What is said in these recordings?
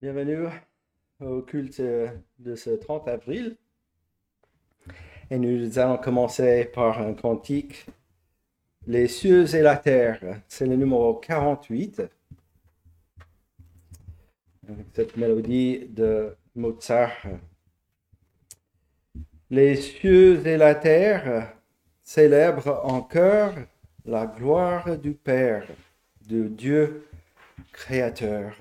Bienvenue au culte de ce 30 avril. Et nous allons commencer par un cantique. Les cieux et la terre, c'est le numéro 48. Avec cette mélodie de Mozart. Les cieux et la terre célèbrent en chœur la gloire du Père, de Dieu créateur.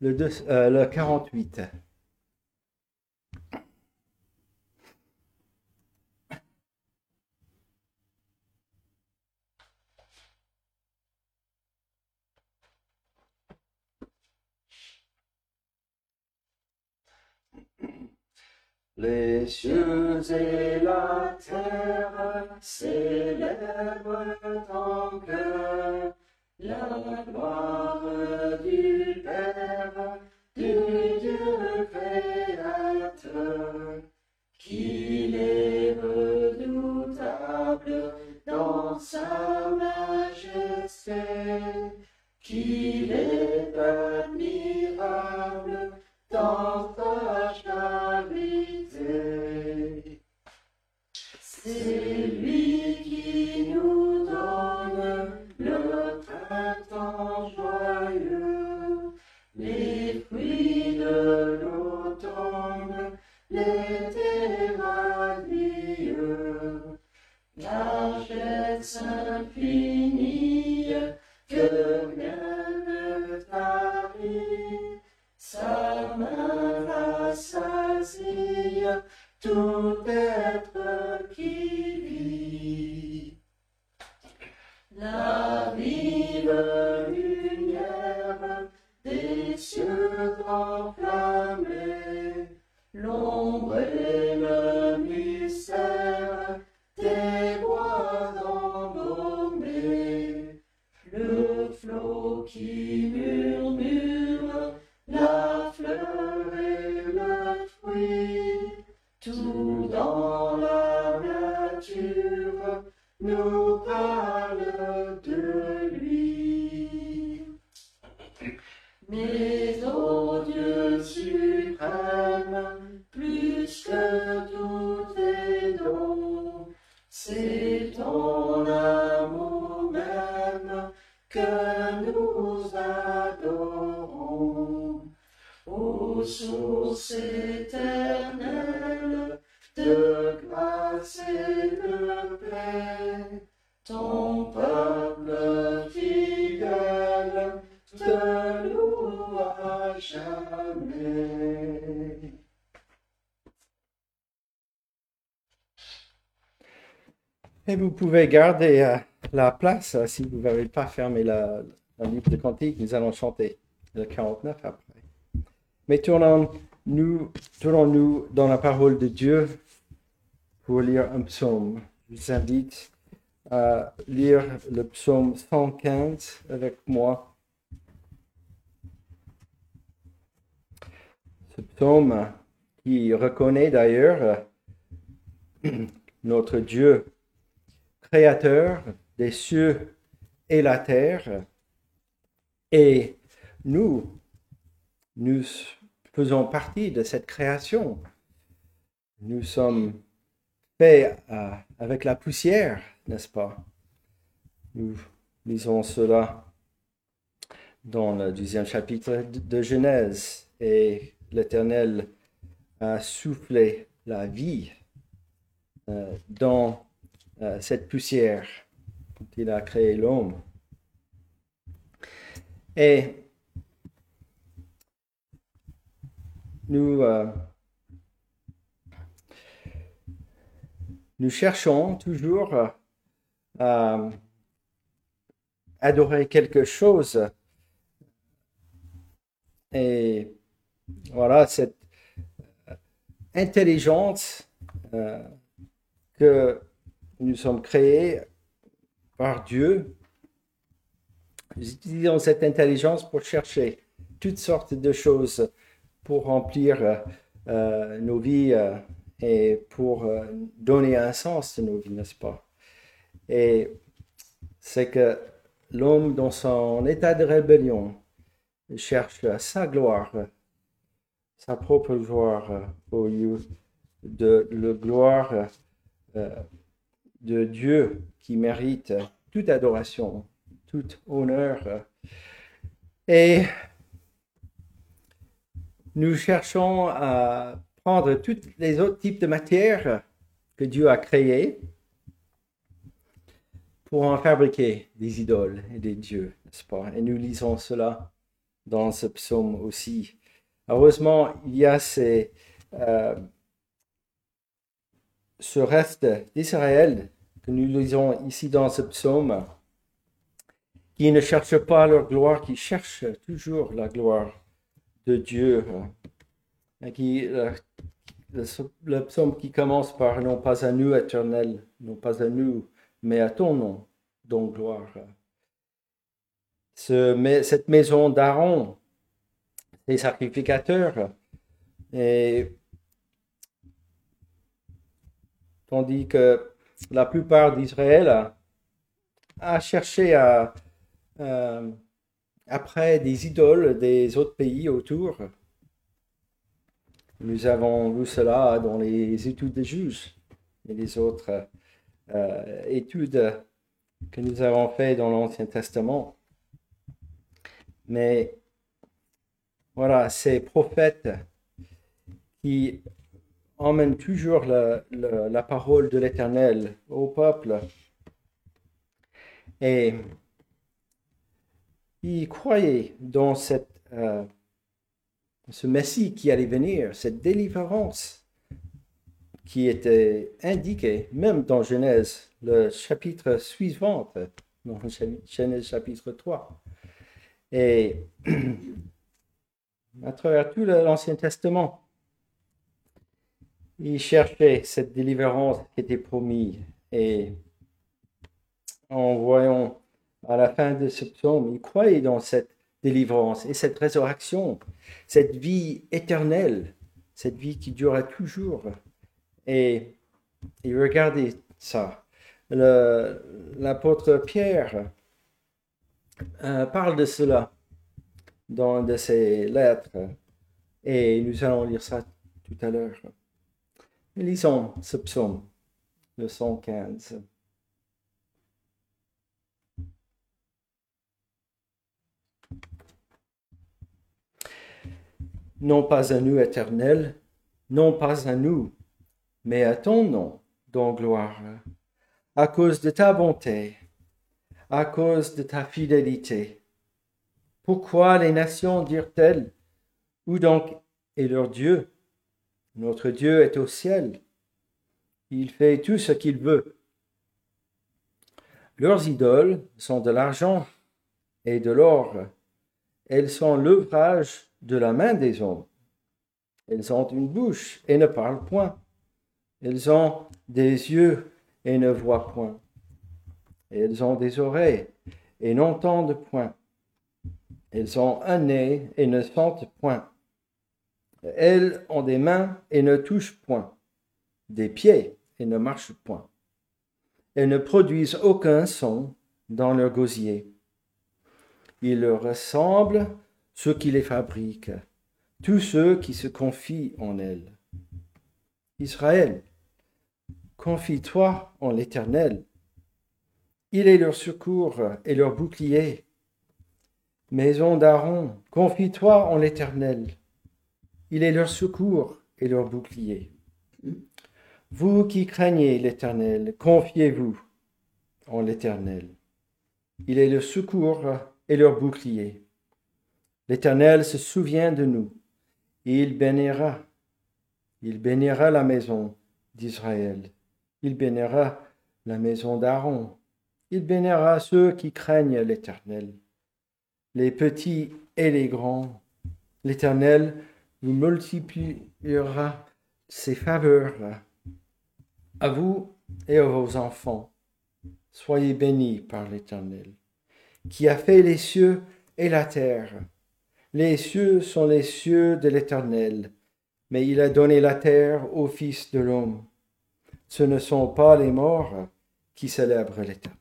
Le, deux, euh, le 48. Les cieux et la terre célèbrent ton cœur la gloire du Père, du Dieu créateur, qu'il est redoutable dans sa majesté, qu'il est admirable dans sa charité. C'est lui joyeux, les fruits de l'automne, l'été radieux, largesse infinie que rien ne tarit, sa main rassasie tout être qui vit. La vive l'ombre et le mystère des bois embaumés, le flot qui murmure, la fleur et le fruit, tout dans la nature nous parle de lui. Vous pouvez garder euh, la place euh, si vous n'avez pas fermé la, le livre de cantique. Nous allons chanter le 49 après. Mais tournons-nous tournons dans la parole de Dieu pour lire un psaume. Je vous invite à lire le psaume 115 avec moi. Ce psaume qui reconnaît d'ailleurs notre Dieu créateur des cieux et la terre. Et nous, nous faisons partie de cette création. Nous sommes faits euh, avec la poussière, n'est-ce pas? Nous lisons cela dans le deuxième chapitre de Genèse. Et l'Éternel a soufflé la vie euh, dans euh, cette poussière quand il a créé l'homme. Et nous, euh, nous cherchons toujours à adorer quelque chose. Et voilà, cette intelligence euh, que nous sommes créés par Dieu. Nous utilisons cette intelligence pour chercher toutes sortes de choses pour remplir euh, nos vies euh, et pour euh, donner un sens à nos vies, n'est-ce pas? Et c'est que l'homme, dans son état de rébellion, cherche sa gloire, sa propre gloire au lieu de la gloire de Dieu qui mérite toute adoration, tout honneur. Et nous cherchons à prendre tous les autres types de matières que Dieu a créées pour en fabriquer des idoles et des dieux, n'est-ce pas? Et nous lisons cela dans ce psaume aussi. Heureusement, il y a euh, ce reste d'Israël que nous lisons ici dans ce psaume, qui ne cherchent pas leur gloire, qui cherchent toujours la gloire de Dieu. Qui, le, le, psaume qui commence par non pas à nous, éternel, non pas à nous, mais à ton nom, donc gloire. Ce, cette maison d'Aaron, les sacrificateurs, et tandis que la plupart d'Israël a, cherché à, euh, après des idoles des autres pays autour. Nous avons vu cela dans les études des juges et les autres euh, études que nous avons faites dans l'Ancien Testament. Mais voilà, ces prophètes qui emmènent toujours la parole de l'Éternel au peuple? Et ils croyaient dans cette, euh, ce Messie qui allait venir, cette délivrance qui était indiquée même dans Genèse, le chapitre suivant, dans Genèse chapitre 3. Et à travers tout l'Ancien Testament, ils cherchaient cette délivrance qui était promise. Et en voyant à la fin de ce psaume, il croyait dans cette délivrance et cette résurrection, cette vie éternelle, cette vie qui durera toujours. Et, et regardez ça. L'apôtre Pierre euh, parle de cela dans de ses lettres et nous allons lire ça tout à l'heure. Lisons ce psaume, le 115. non pas à nous éternel, non pas à nous, mais à ton nom, dont gloire, à cause de ta bonté, à cause de ta fidélité. Pourquoi les nations dirent-elles, où donc est leur Dieu? Notre Dieu est au ciel, il fait tout ce qu'il veut. Leurs idoles sont de l'argent et de l'or, elles sont l'ouvrage de la main des hommes. Elles ont une bouche et ne parlent point. Elles ont des yeux et ne voient point. Elles ont des oreilles et n'entendent point. Elles ont un nez et ne sentent point. Elles ont des mains et ne touchent point, des pieds et ne marchent point. Elles ne produisent aucun son dans leur gosier. Ils leur ressemblent ceux qui les fabriquent, tous ceux qui se confient en elles. Israël, confie-toi en l'Éternel. Il est leur secours et leur bouclier. Maison d'Aaron, confie-toi en l'Éternel. Il est leur secours et leur bouclier. Vous qui craignez l'Éternel, confiez-vous en l'Éternel. Il est leur secours et leur bouclier. L'Éternel se souvient de nous. Et il bénira. Il bénira la maison d'Israël. Il bénira la maison d'Aaron. Il bénira ceux qui craignent l'Éternel. Les petits et les grands. L'Éternel vous multipliera ses faveurs à vous et à vos enfants. Soyez bénis par l'Éternel, qui a fait les cieux et la terre. Les cieux sont les cieux de l'Éternel, mais il a donné la terre au Fils de l'homme. Ce ne sont pas les morts qui célèbrent l'Éternel.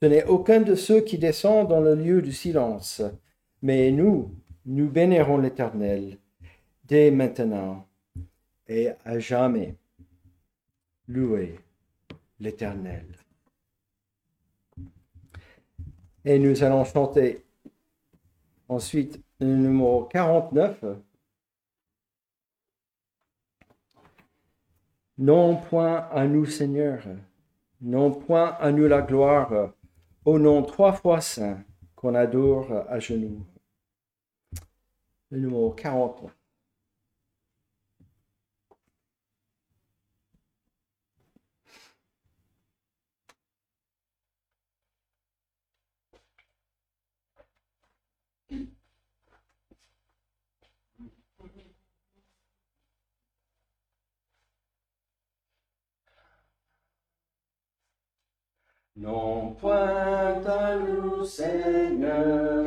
Ce n'est aucun de ceux qui descendent dans le lieu du silence, Mais nous, nous bénirons l'Éternel dès maintenant et à jamais. Louez l'Éternel. Et nous allons chanter ensuite le numéro 49. Non point à nous, Seigneur, non point à nous la gloire, au nom trois fois saint qu'on adore à genoux. Le numéro 49. Non point à nous, Seigneur,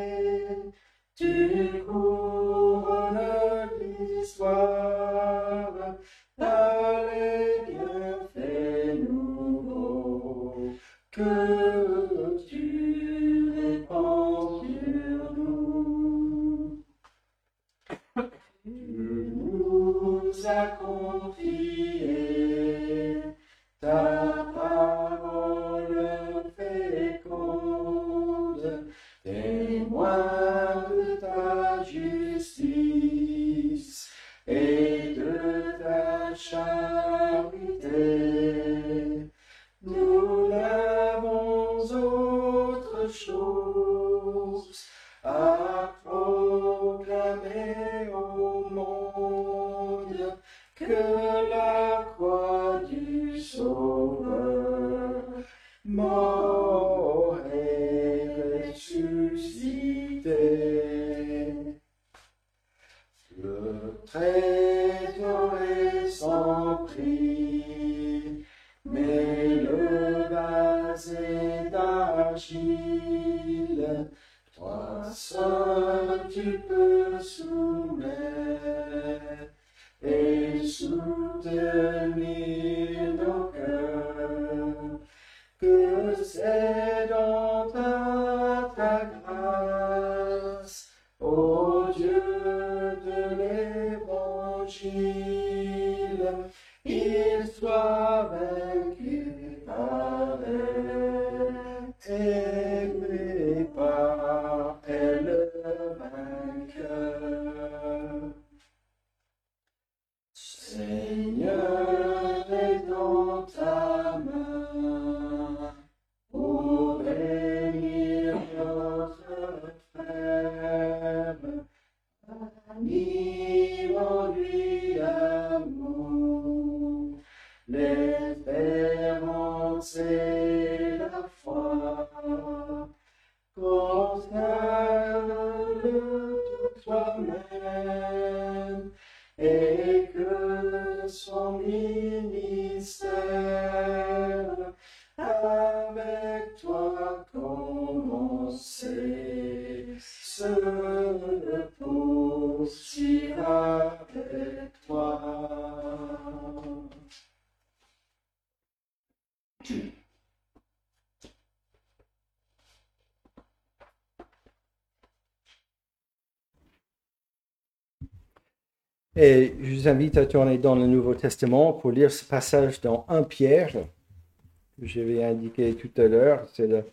Et je vous invite à tourner dans le Nouveau Testament pour lire ce passage dans 1 Pierre, que j'avais indiqué tout à l'heure. C'est le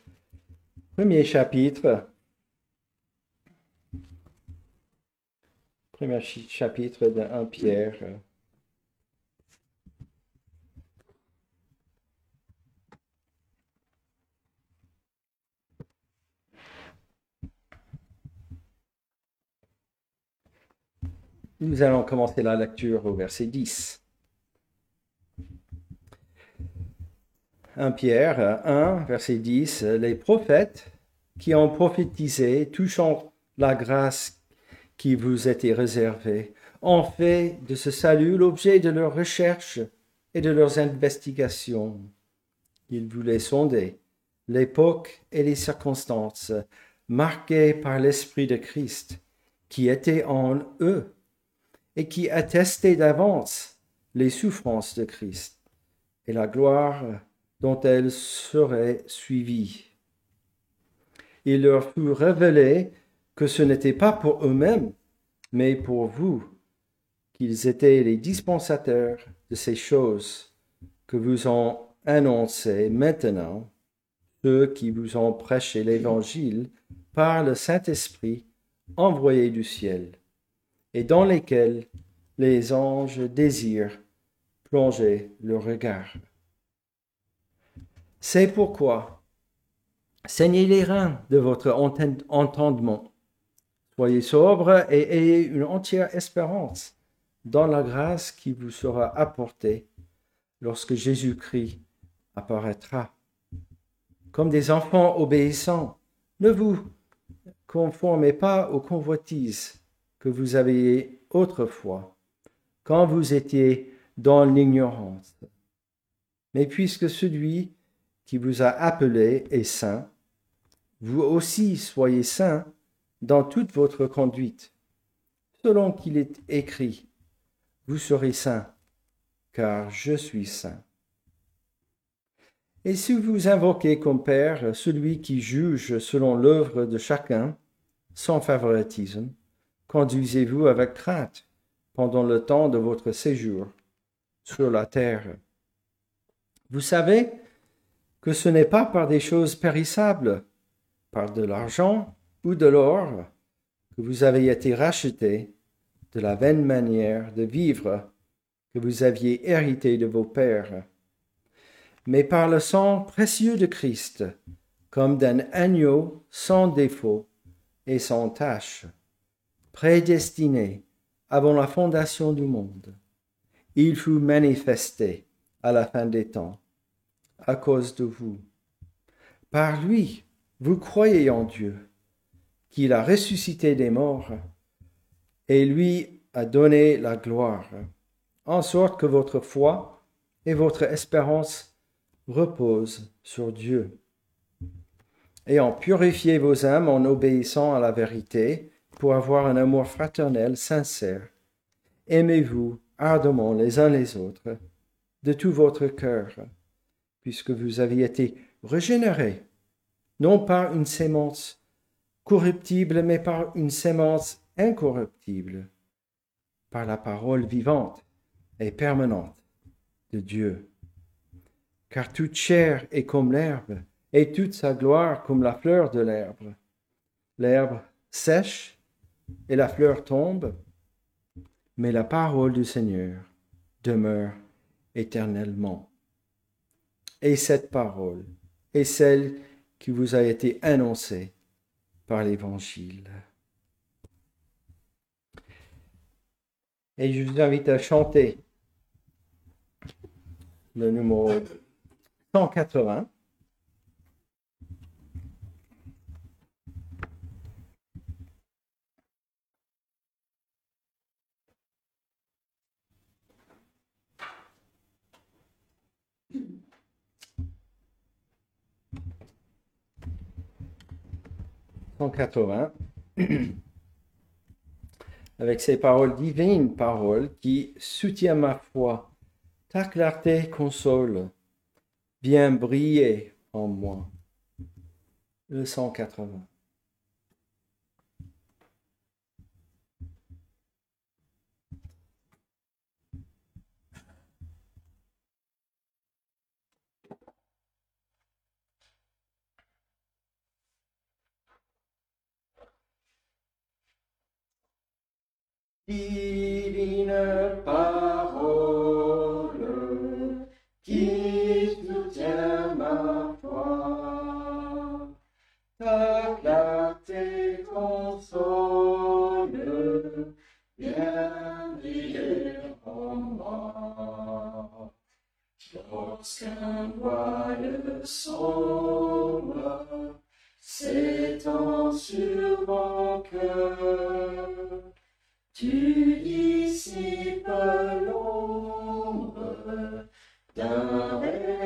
premier chapitre. Premier chapitre de 1 Pierre. Nous allons commencer la lecture au verset 10. 1 Pierre 1, verset 10. Les prophètes qui ont prophétisé touchant la grâce qui vous était réservée ont fait de ce salut l'objet de leurs recherches et de leurs investigations. Il voulait sonder l'époque et les circonstances marquées par l'Esprit de Christ qui était en eux et qui attestait d'avance les souffrances de Christ et la gloire dont elles seraient suivies. Il leur fut révélé que ce n'était pas pour eux-mêmes, mais pour vous, qu'ils étaient les dispensateurs de ces choses que vous ont annoncées maintenant ceux qui vous ont prêché l'Évangile par le Saint-Esprit envoyé du ciel, et dans lesquels les anges désirent plonger le regard. C'est pourquoi saignez les reins de votre entendement, soyez sobres et ayez une entière espérance dans la grâce qui vous sera apportée lorsque Jésus-Christ apparaîtra. Comme des enfants obéissants, ne vous conformez pas aux convoitises que vous aviez autrefois, quand vous étiez dans l'ignorance. Mais puisque celui qui vous a appelé est saint, vous aussi soyez saints dans toute votre conduite, selon qu'il est écrit, vous serez saints, car je suis saint. Et si vous invoquez comme Père celui qui juge selon l'œuvre de chacun, sans favoritisme, conduisez-vous avec crainte pendant le temps de votre séjour sur la terre. Vous savez que ce n'est pas par des choses périssables, par de l'argent ou de l'or, que vous avez été rachetés de la vaine manière de vivre que vous aviez hérité de vos pères mais par le sang précieux de Christ, comme d'un agneau sans défaut et sans tache, prédestiné avant la fondation du monde. Il fut manifesté à la fin des temps, à cause de vous. Par lui, vous croyez en Dieu, qu'il a ressuscité des morts, et lui a donné la gloire, en sorte que votre foi et votre espérance repose sur Dieu. Ayant purifié vos âmes en obéissant à la vérité pour avoir un amour fraternel sincère, aimez-vous ardemment les uns les autres de tout votre cœur, puisque vous aviez été régénérés, non par une sémence corruptible, mais par une sémence incorruptible, par la parole vivante et permanente de Dieu car toute chair est comme l'herbe, et toute sa gloire comme la fleur de l'herbe. L'herbe sèche et la fleur tombe, mais la parole du Seigneur demeure éternellement. Et cette parole est celle qui vous a été annoncée par l'Évangile. Et je vous invite à chanter le numéro 180. avec ces paroles divines, paroles qui soutiennent ma foi. Ta clarté console, Viens briller en moi. Le 180. Divine parole qui soutient ma foi. Ta clarté console, bien briller en moi. Lorsqu'un voile sombre s'étend sur mon cœur, tu dissipes l'ombre d'un rayon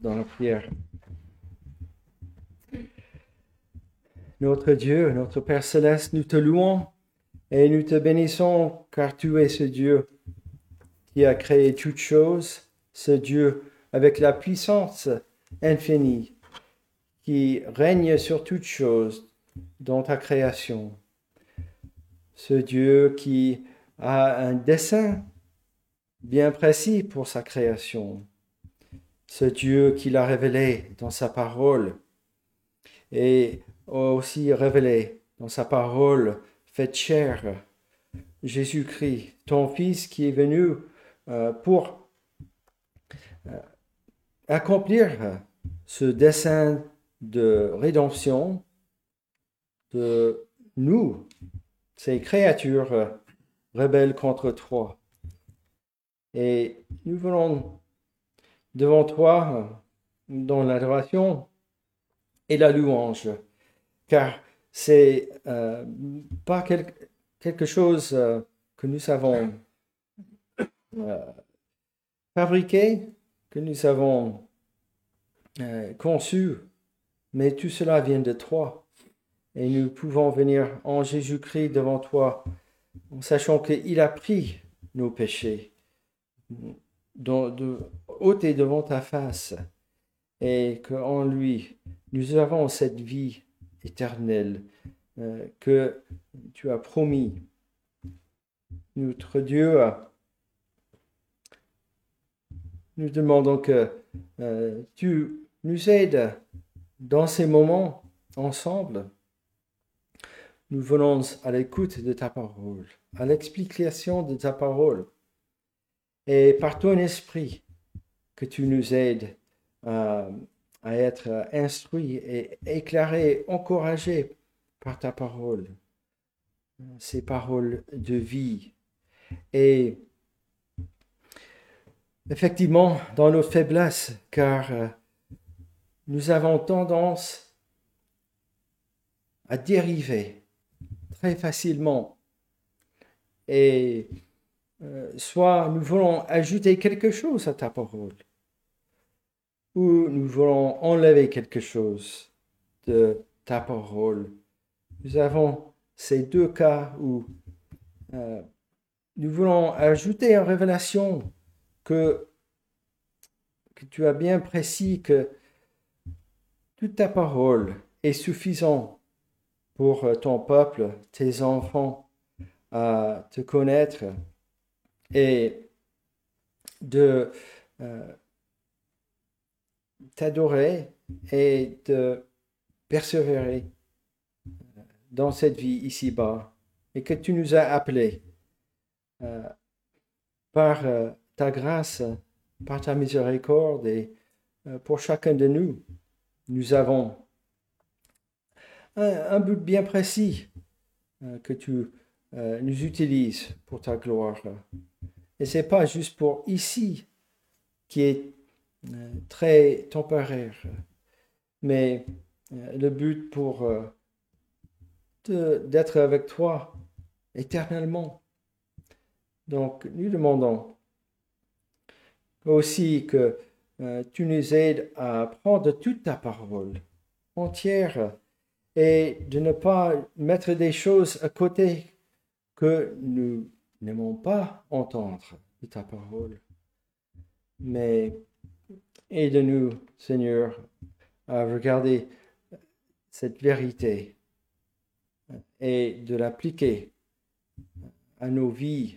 dans la prière. Notre Dieu, notre Père céleste, nous te louons et nous te bénissons car tu es ce Dieu qui a créé toutes choses, ce Dieu avec la puissance infinie qui règne sur toutes choses dans ta création. Ce Dieu qui a un dessein bien précis pour sa création ce Dieu qu'il a révélé dans sa parole et aussi révélé dans sa parole faite chair, Jésus-Christ, ton Fils qui est venu euh, pour euh, accomplir ce dessein de rédemption de nous, ces créatures rebelles contre toi. Et nous voulons devant toi dans l'adoration et la louange, car c'est euh, pas quelque chose euh, que nous avons euh, fabriqué, que nous avons conçu, mais tout cela vient de toi. Et nous pouvons venir en Jésus-Christ devant toi, en sachant qu'il a pris nos péchés de, ôter devant ta face et qu'en lui, nous avons cette vie éternelle euh, que tu as promis. Notre Dieu, nous demandons que euh, tu nous aides dans ces moments ensemble. Nous venons à l'écoute de ta parole, à l'explication de ta parole et par ton esprit que tu nous aides à, être instruits et éclairés, encouragés par ta parole, ces paroles de vie. Et effectivement, dans nos faiblesses, car euh, nous avons tendance à dériver très facilement et euh, soit nous voulons ajouter quelque chose à ta parole, ou nous voulons enlever quelque chose de ta parole. Nous avons ces deux cas où euh, nous voulons ajouter en révélation que, que tu as bien précis que toute ta parole est suffisante pour ton peuple, tes enfants, à te connaître et de euh, t'adorer et de persévérer dans cette vie ici-bas. Et que tu nous as appelés euh, par euh, ta grâce, par ta miséricorde et euh, pour chacun de nous, nous avons un, but bien précis que tu nous utilises pour ta gloire. Et c'est pas juste pour ici qui est très temporaire, mais le but pour d'être avec toi éternellement. Donc, nous demandons aussi que euh, tu nous aides à prendre toute ta parole entière et de ne pas mettre des choses à côté que nous n'aimons pas entendre ta parole. Mais aide-nous, Seigneur, à regarder cette vérité et de l'appliquer à nos vies,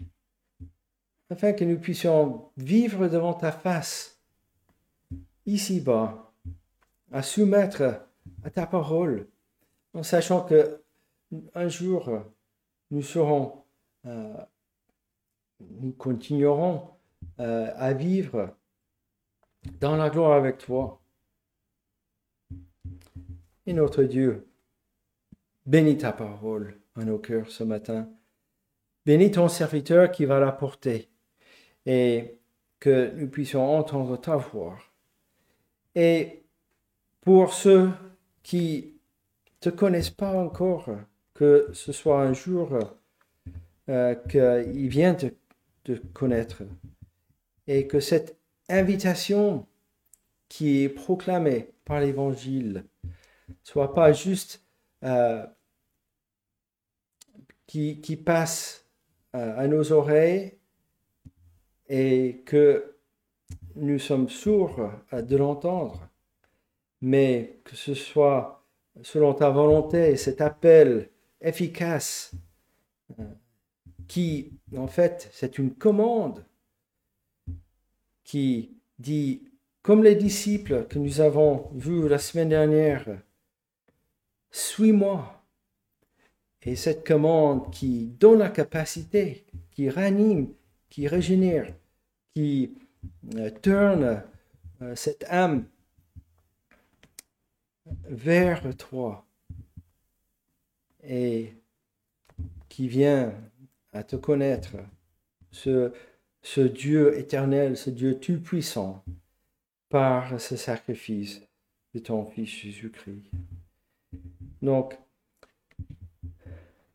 afin que nous puissions vivre devant ta face, ici-bas, à soumettre à ta parole, en sachant que un jour nous serons, euh, nous continuerons euh, à vivre dans la gloire avec toi. Et notre Dieu, Bénis ta parole en nos cœurs ce matin. Bénis ton serviteur qui va la porter et que nous puissions entendre ta voix. Et pour ceux qui ne te connaissent pas encore, que ce soit un jour euh, qu'ils viennent te, te connaître et que cette invitation qui est proclamée par l'Évangile soit pas juste euh, qui, passe euh, à nos oreilles et que nous sommes sourds de l'entendre, mais que ce soit selon ta volonté, cet appel efficace qui, en fait, c'est une commande qui dit, comme les disciples que nous avons vus la semaine dernière, suis-moi. Et cette commande qui donne la capacité, qui ranime, qui régénère, qui euh, tourne euh, cette âme vers toi et qui vient à te connaître, ce, Dieu éternel, ce Dieu tout-puissant, par ce sacrifice de ton Fils Jésus-Christ. Donc,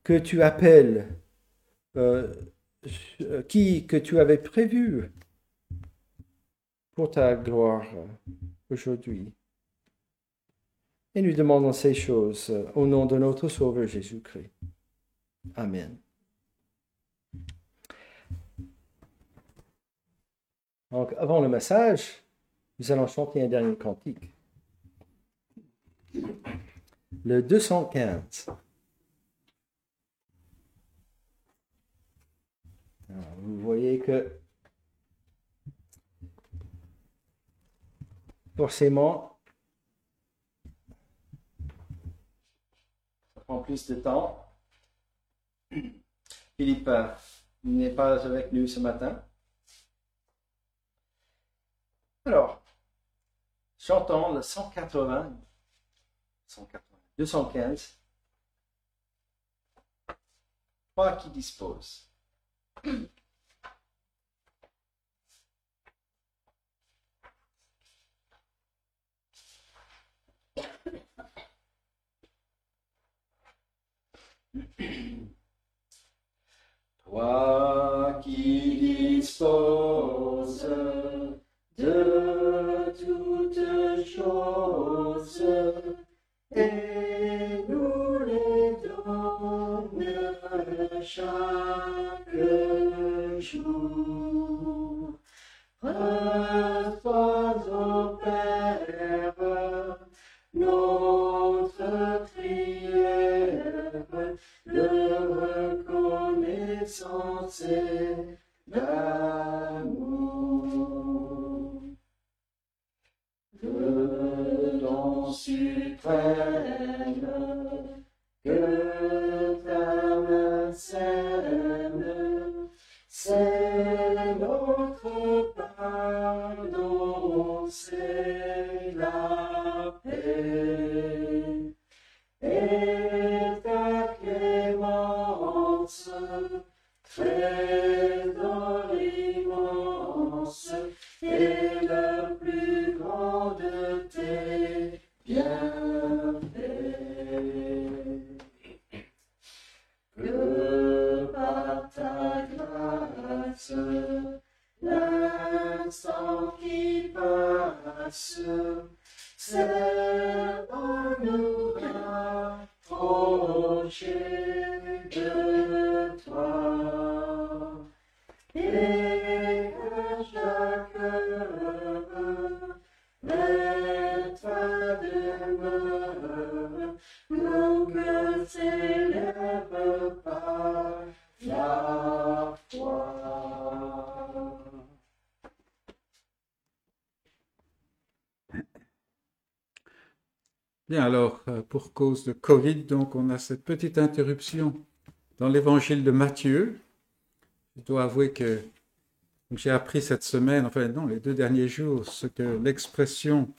que tu appelles, euh, qui que tu avais prévu pour ta gloire aujourd'hui. Et nous demandons ces choses au nom de notre Sauveur Jésus-Christ. Amen. Donc, avant le message, nous allons chanter un dernier cantique. Le 215. vous voyez que forcément, plus de temps. Philippe euh, n'est pas avec nous ce matin. Alors, chantons le 180, 180 215. Toi qui dispose. Toi qui disposes de toutes choses et nous les donnes chaque jour. Reçois au Père et d'amour. Le don suprême que ta main sème, passe, c'est pour nous rapprocher de toi. Et chaque heure, foi. Bien, alors, euh, pour cause de Covid, donc, on a cette petite interruption dans l'évangile de Matthieu. Je dois avouer que j'ai appris cette semaine, enfin non, les deux derniers jours, ce que l'expression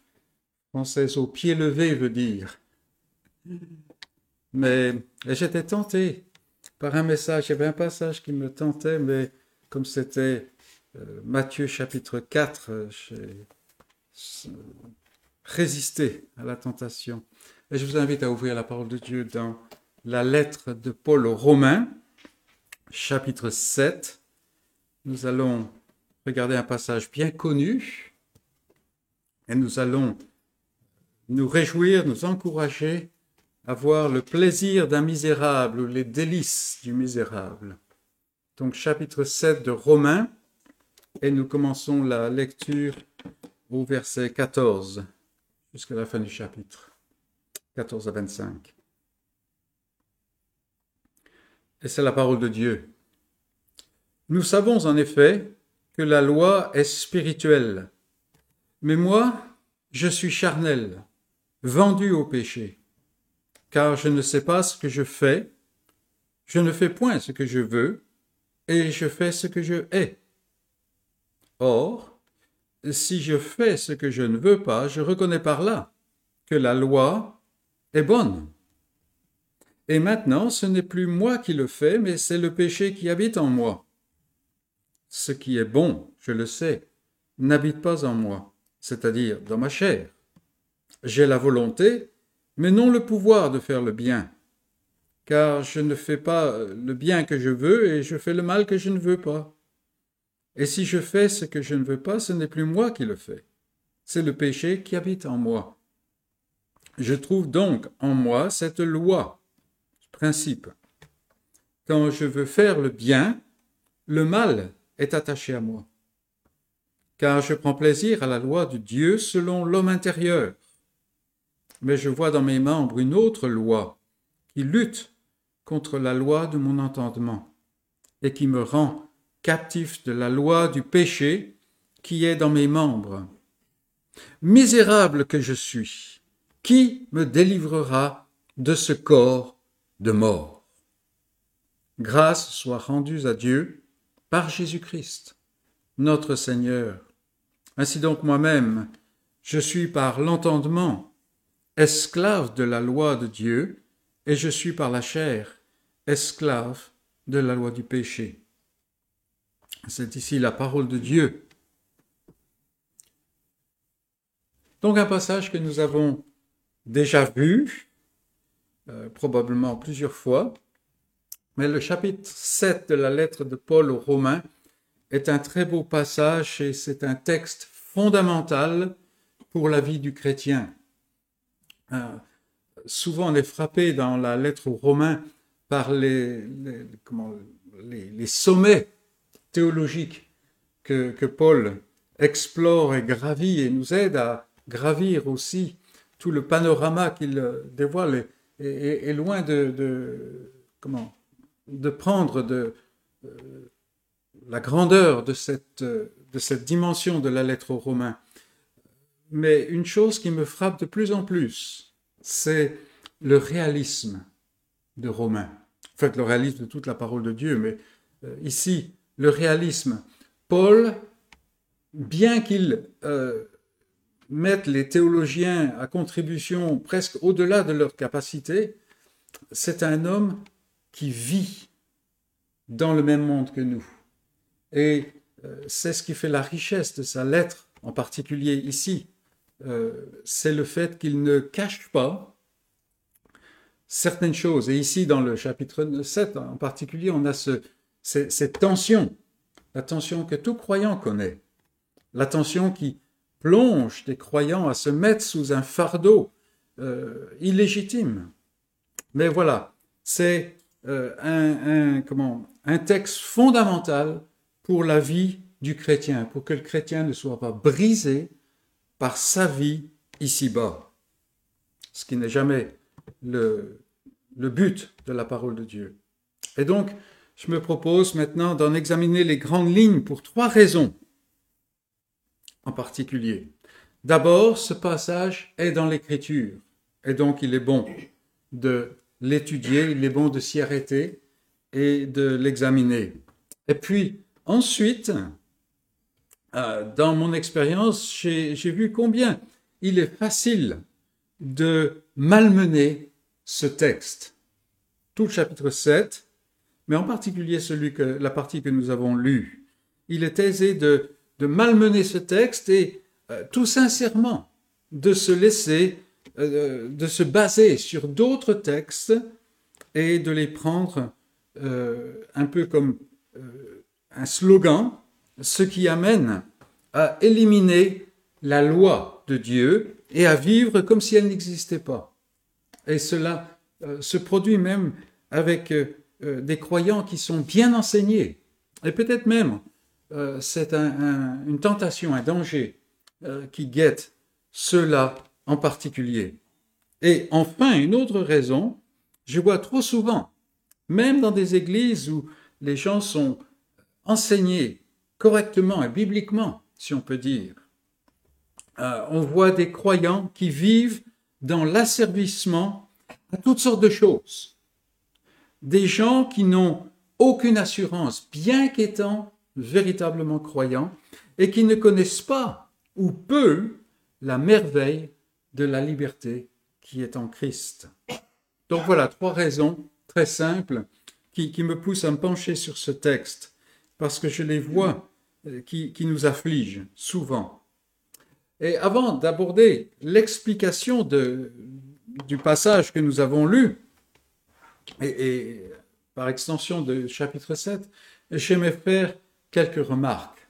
française au pied levé veut dire. Mais j'étais tenté par un message, il y avait un passage qui me tentait, mais comme c'était euh, Matthieu chapitre 4, euh, j'ai résisté à la tentation. Et je vous invite à ouvrir la parole de Dieu dans la lettre de Paul aux Romains, chapitre 7. Nous allons regarder un passage bien connu et nous allons nous réjouir, nous encourager à voir le plaisir d'un misérable ou les délices du misérable. Donc chapitre 7 de Romains et nous commençons la lecture au verset 14 jusqu'à la fin du chapitre, 14 à 25. Et c'est la parole de Dieu. Nous savons en effet que la loi est spirituelle, mais moi, je suis charnel, vendu au péché, car je ne sais pas ce que je fais, je ne fais point ce que je veux, et je fais ce que je hais. Or, si je fais ce que je ne veux pas, je reconnais par là que la loi est bonne. Et maintenant, ce n'est plus moi qui le fais, mais c'est le péché qui habite en moi. Ce qui est bon, je le sais, n'habite pas en moi, c'est-à-dire dans ma chair. J'ai la volonté, mais non le pouvoir de faire le bien, car je ne fais pas le bien que je veux et je fais le mal que je ne veux pas. Et si je fais ce que je ne veux pas, ce n'est plus moi qui le fais, c'est le péché qui habite en moi. Je trouve donc en moi cette loi, ce principe. Quand je veux faire le bien, le mal est attaché à moi. Car je prends plaisir à la loi de Dieu selon l'homme intérieur. Mais je vois dans mes membres une autre loi qui lutte contre la loi de mon entendement et qui me rend captif de la loi du péché qui est dans mes membres. Misérable que je suis, qui me délivrera de ce corps de mort? Grâce soit rendue à Dieu par Jésus-Christ, notre Seigneur. Ainsi donc moi-même, je suis par l'entendement esclave de la loi de Dieu, et je suis par la chair esclave de la loi du péché. C'est ici la parole de Dieu. Donc un passage que nous avons déjà vu, euh, probablement plusieurs fois, mais le chapitre 7 de la lettre de Paul aux Romains est un très beau passage et c'est un texte fondamental pour la vie du chrétien. Euh, souvent on est frappé dans la lettre aux Romains par les, les, sommets théologique que, Paul explore et gravit et nous aide à gravir aussi tout le panorama qu'il dévoile est, est, est loin de, comment, de prendre de, euh, la grandeur de cette, de cette dimension de la lettre aux Romains. Mais une chose qui me frappe de plus en plus, c'est le réalisme de Romains. En fait, le réalisme de toute la parole de Dieu, mais euh, ici, le réalisme. Paul, bien qu'il euh, mette les théologiens à contribution presque au-delà de leur capacité, c'est un homme qui vit dans le même monde que nous. Et euh, c'est ce qui fait la richesse de sa lettre, en particulier ici. Euh, c'est le fait qu'il ne cache pas certaines choses. Et ici, dans le chapitre 7 en particulier, on a ce, cette tension, la tension que tout croyant connaît, la tension qui plonge des croyants à se mettre sous un fardeau euh, illégitime. Mais voilà, c'est euh, un, un, texte fondamental pour la vie du chrétien, pour que le chrétien ne soit pas brisé par sa vie ici-bas, ce qui n'est jamais le, le but de la parole de Dieu. Et donc, je me propose maintenant d'en examiner les grandes lignes pour trois raisons en particulier. D'abord, ce passage est dans l'Écriture, et donc il est bon de l'étudier, il est bon de s'y arrêter et de l'examiner. Et puis, ensuite, euh, dans mon expérience, j'ai vu combien il est facile de malmener ce texte. Tout le chapitre 7, mais en particulier celui que, la partie que nous avons lue. Il est aisé de, malmener ce texte et euh, tout sincèrement de se laisser, euh, de se baser sur d'autres textes et de les prendre euh, un peu comme un slogan, ce qui amène à éliminer la loi de Dieu et à vivre comme si elle n'existait pas. Et cela se produit même avec euh, des croyants qui sont bien enseignés. Et peut-être même euh, c'est un, un, une tentation, un danger euh, qui guette ceux-là en particulier. Et enfin, une autre raison, je vois trop souvent, même dans des églises où les gens sont enseignés correctement et bibliquement, si on peut dire, on voit des croyants qui vivent dans l'asservissement à toutes sortes de choses. Des gens qui n'ont aucune assurance, bien qu'étant véritablement croyants, et qui ne connaissent pas ou peu la merveille de la liberté qui est en Christ. Donc voilà trois raisons très simples qui, qui, me poussent à me pencher sur ce texte, parce que je les vois euh, qui, qui nous affligent souvent. Et avant d'aborder l'explication du passage que nous avons lu, et, par extension de chapitre 7, j'aimerais faire quelques remarques.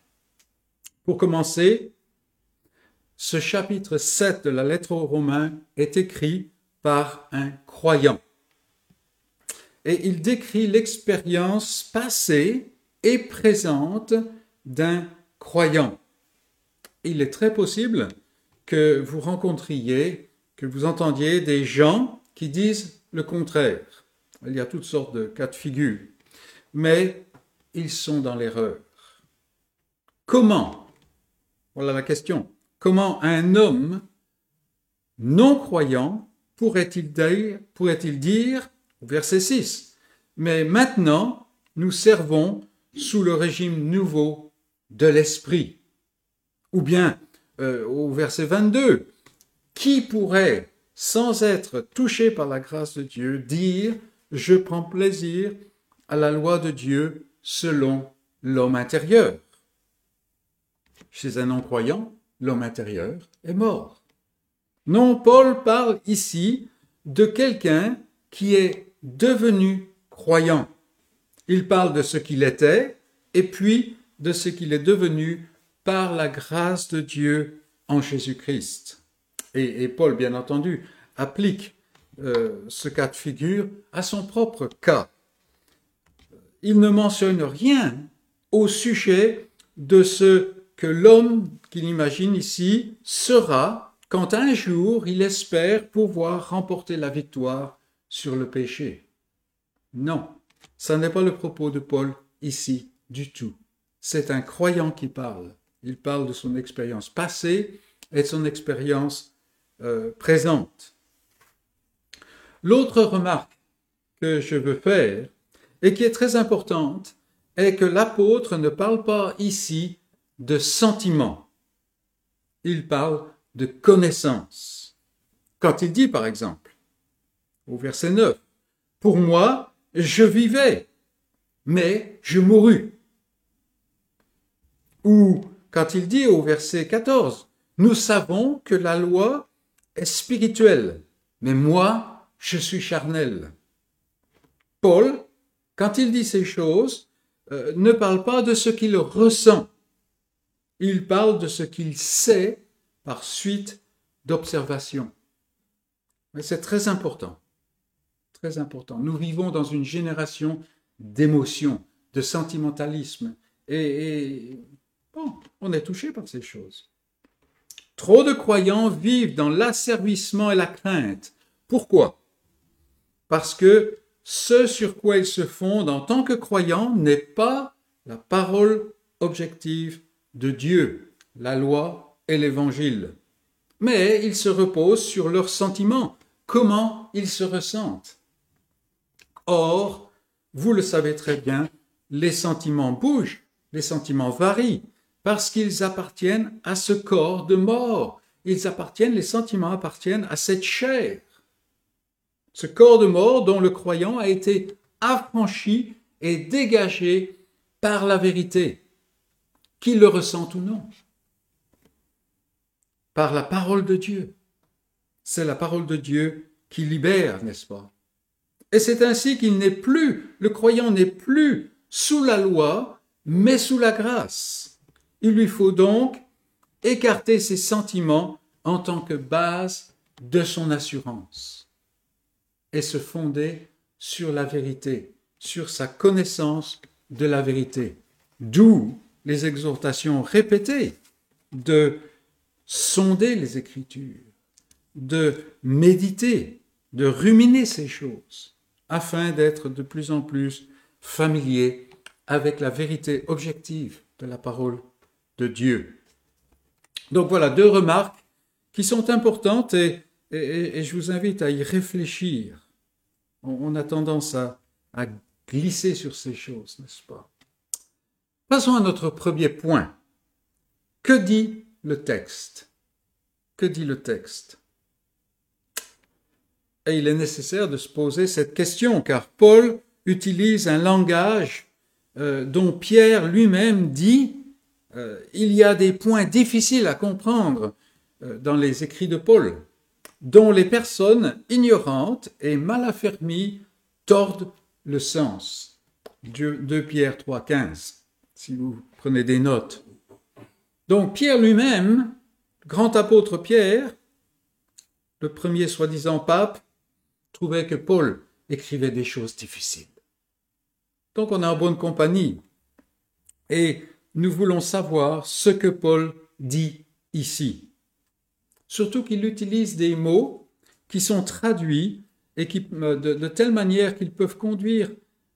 Pour commencer, ce chapitre 7 de la lettre aux Romains est écrit par un croyant. Et il décrit l'expérience passée et présente d'un croyant. Il est très possible que vous rencontriez, que vous entendiez des gens qui disent le contraire. Il y a toutes sortes de cas de figure. Mais ils sont dans l'erreur. Comment Voilà la question. Comment un homme non croyant pourrait-il dire, pourrait dire, verset 6, mais maintenant nous servons sous le régime nouveau de l'esprit. Ou bien euh, au verset 22, qui pourrait, sans être touché par la grâce de Dieu, dire, je prends plaisir à la loi de Dieu selon l'homme intérieur Chez un non-croyant, l'homme intérieur est mort. Non, Paul parle ici de quelqu'un qui est devenu croyant. Il parle de ce qu'il était et puis de ce qu'il est devenu par la grâce de Dieu en Jésus-Christ. Et, et, Paul, bien entendu, applique euh, ce cas de figure à son propre cas. Il ne mentionne rien au sujet de ce que l'homme qu'il imagine ici sera quand un jour il espère pouvoir remporter la victoire sur le péché. Non, ça n'est pas le propos de Paul ici du tout. C'est un croyant qui parle. Il parle de son expérience passée et de son expérience euh, présente. L'autre remarque que je veux faire, et qui est très importante, est que l'apôtre ne parle pas ici de sentiments. Il parle de connaissance. Quand il dit, par exemple, au verset 9, Pour moi, je vivais, mais je mourus. Ou quand il dit au verset 14, Nous savons que la loi est spirituelle, mais moi, je suis charnel. Paul, quand il dit ces choses, euh, ne parle pas de ce qu'il ressent. Il parle de ce qu'il sait par suite d'observation. C'est très important. Très important. Nous vivons dans une génération d'émotions, de sentimentalisme. Et, on est touché par ces choses. Trop de croyants vivent dans l'asservissement et la crainte. Pourquoi? Parce que ce sur quoi ils se fondent en tant que croyants n'est pas la parole objective de Dieu, la loi et l'évangile. Mais ils se reposent sur leurs sentiments, comment ils se ressentent. Or, vous le savez très bien, les sentiments bougent, les sentiments varient, parce qu'ils appartiennent à ce corps de mort. Ils appartiennent, les sentiments appartiennent à cette chair ce corps de mort dont le croyant a été affranchi et dégagé par la vérité, qu'il le ressente ou non, par la parole de Dieu. C'est la parole de Dieu qui libère, n'est-ce pas? Et c'est ainsi qu'il n'est plus, le croyant n'est plus sous la loi, mais sous la grâce. Il lui faut donc écarter ses sentiments en tant que base de son assurance et se fonder sur la vérité, sur sa connaissance de la vérité. D'où les exhortations répétées de sonder les Écritures, de méditer, de ruminer ces choses, afin d'être de plus en plus familier avec la vérité objective de la parole de Dieu. Donc voilà deux remarques qui sont importantes et, et je vous invite à y réfléchir on, a tendance à, glisser sur ces choses, n'est-ce pas? Passons à notre premier point. Que dit le texte? Que dit le texte? Et il est nécessaire de se poser cette question, car Paul utilise un langage euh, dont Pierre lui-même dit euh, il y a des points difficiles à comprendre euh, dans les écrits de Paul dont les personnes ignorantes et mal affermies tordent le sens. 2 Pierre 3, 15, si vous prenez des notes. Donc Pierre lui-même, grand apôtre Pierre, le premier soi-disant pape, trouvait que Paul écrivait des choses difficiles. Donc on est en bonne compagnie. Et nous voulons savoir ce que Paul dit ici surtout qu'il utilise des mots qui sont traduits et euh, de, telle manière qu'ils peuvent conduire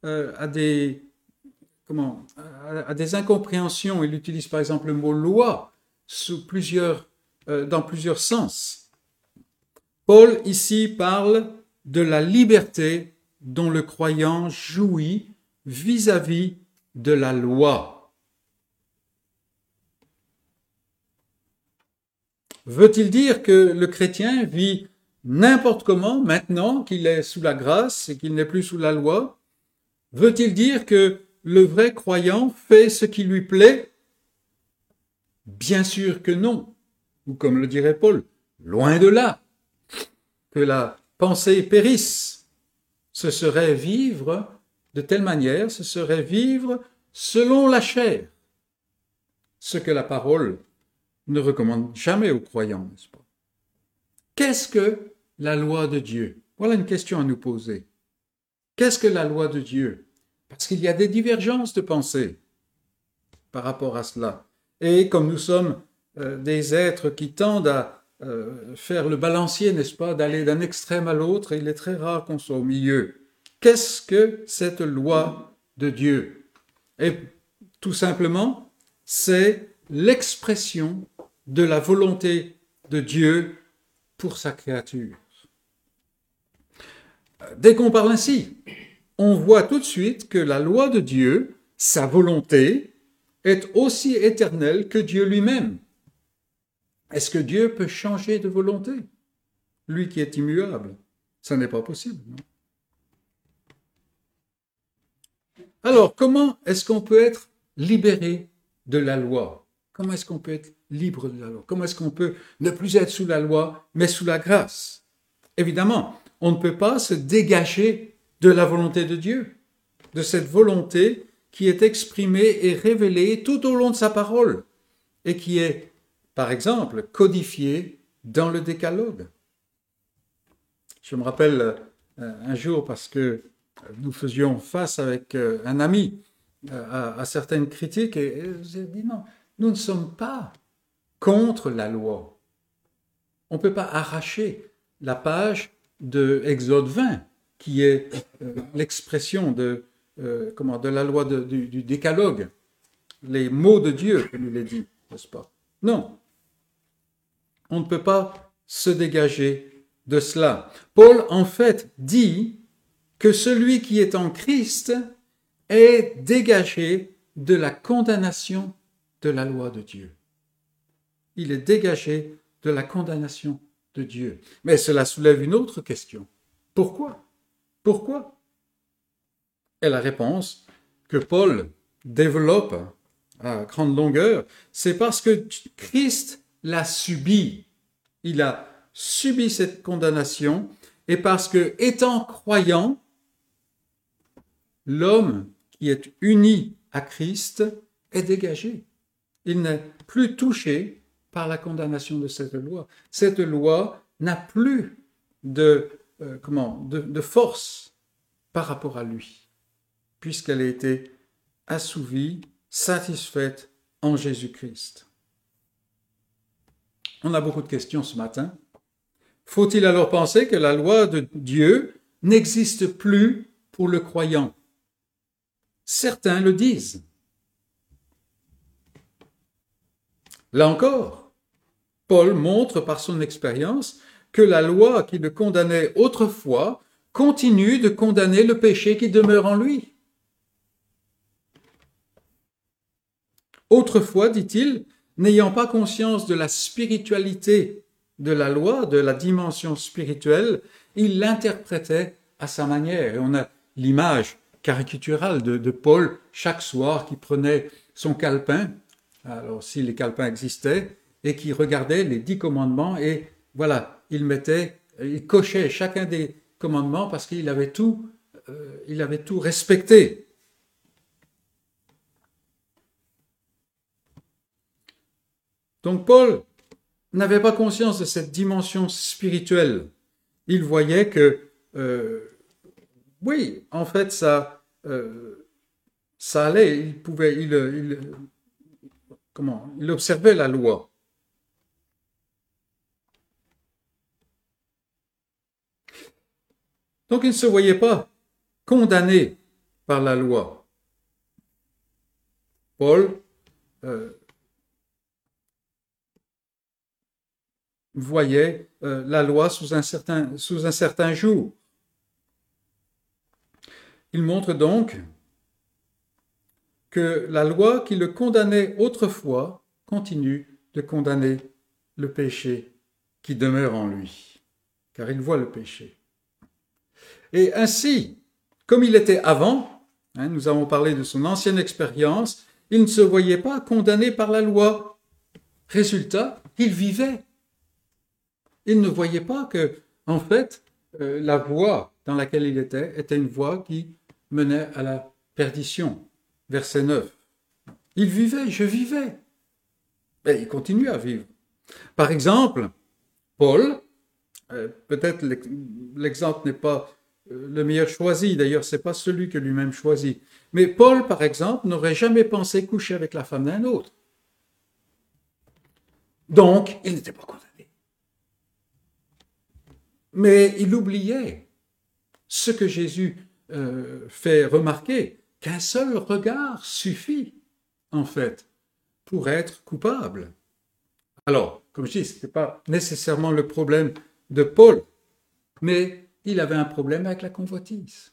euh, à des comment à, des incompréhensions. Il utilise par exemple le mot loi euh, dans plusieurs sens. Paul ici parle de la liberté dont le croyant jouit vis-à-vis -vis de la loi. Veut-il dire que le chrétien vit n'importe comment maintenant qu'il est sous la grâce et qu'il n'est plus sous la loi? Veut-il dire que le vrai croyant fait ce qui lui plaît? Bien sûr que non. Ou comme le dirait Paul, loin de là. Que la pensée périsse. Ce serait vivre de telle manière, ce serait vivre selon la chair. Ce que la parole ne recommande jamais aux croyants, n'est-ce pas? Qu'est-ce que la loi de Dieu? Voilà une question à nous poser. Qu'est-ce que la loi de Dieu? Parce qu'il y a des divergences de pensée par rapport à cela. Et comme nous sommes euh, des êtres qui tendent à euh, faire le balancier, n'est-ce pas, d'aller d'un extrême à l'autre, il est très rare qu'on soit au milieu. Qu'est-ce que cette loi de Dieu? Et tout simplement, c'est l'expression de la volonté de Dieu pour sa créature. Dès qu'on parle ainsi, on voit tout de suite que la loi de Dieu, sa volonté, est aussi éternelle que Dieu lui-même. Est-ce que Dieu peut changer de volonté? Lui qui est immuable. Ce n'est pas possible. Alors, comment est-ce qu'on peut être libéré de la loi? Comment est-ce qu'on peut être libre de la loi Comment est-ce qu'on peut ne plus être sous la loi, mais sous la grâce? Évidemment, on ne peut pas se dégager de la volonté de Dieu, de cette volonté qui est exprimée et révélée tout au long de sa parole et qui est, par exemple, codifiée dans le décalogue. Je me rappelle euh, un jour parce que nous faisions face avec euh, un ami euh, à, certaines critiques et j'ai dit non, nous ne sommes pas contre la loi. On ne peut pas arracher la page de Exode 20, qui est euh, l'expression de, euh, de la loi du, du, décalogue, les mots de Dieu, comme il est dit, n'est-ce pas? Non. On ne peut pas se dégager de cela. Paul, en fait, dit que celui qui est en Christ est dégagé de la condamnation de la loi de Dieu. Il est dégagé de la condamnation de Dieu. Mais cela soulève une autre question. Pourquoi? Pourquoi? Et la réponse que Paul développe à grande longueur, c'est parce que Christ l'a subi. Il a subi cette condamnation et parce que, étant croyant, l'homme qui est uni à Christ est dégagé. Il n'est plus touché par la condamnation de cette loi. Cette loi n'a plus de, euh, comment, de, force par rapport à lui, puisqu'elle a été assouvie, satisfaite en Jésus-Christ. On a beaucoup de questions ce matin. Faut-il alors penser que la loi de Dieu n'existe plus pour le croyant? Certains le disent. Là encore, Paul montre par son expérience que la loi qui le condamnait autrefois continue de condamner le péché qui demeure en lui. Autrefois, dit-il, n'ayant pas conscience de la spiritualité de la loi, de la dimension spirituelle, il l'interprétait à sa manière. Et on a l'image caricaturale de, de, Paul chaque soir qui prenait son calepin, alors si les calepins existaient, et qui regardait les dix commandements et voilà, il mettait, il cochait chacun des commandements parce qu'il avait tout, euh, tout respecté. Donc Paul n'avait pas conscience de cette dimension spirituelle. Il voyait que, euh, oui, en fait, ça, euh, ça allait. Il pouvait, il, il, il observait la loi. Donc il ne se voyait pas condamné par la loi. Paul euh, voyait euh, la loi sous un certain jour. Il montre donc la loi qui le condamnait autrefois continue de condamner le péché qui demeure en lui, car il voit le péché. Et ainsi, comme il était avant, hein, nous avons parlé de son ancienne expérience, il ne se voyait pas condamné par la loi. Résultat, il vivait. Il ne voyait pas que, en fait, euh, la voie dans laquelle il était était une voie qui menait à la perdition. Verset 9. Il vivait, je vivais. Et il continue à vivre. Par exemple, Paul, euh, peut-être l'exemple n'est pas euh, le meilleur choisi. D'ailleurs, c'est pas celui que lui-même choisit. Mais Paul, par exemple, n'aurait jamais pensé coucher avec la femme d'un autre. Donc, il n'était pas condamné. Mais il oubliait ce que Jésus euh, fait remarquer qu'un seul regard suffit, en fait, pour être coupable. Alors, comme je dis, ce n'était pas nécessairement le problème de Paul, mais il avait un problème avec la convoitise.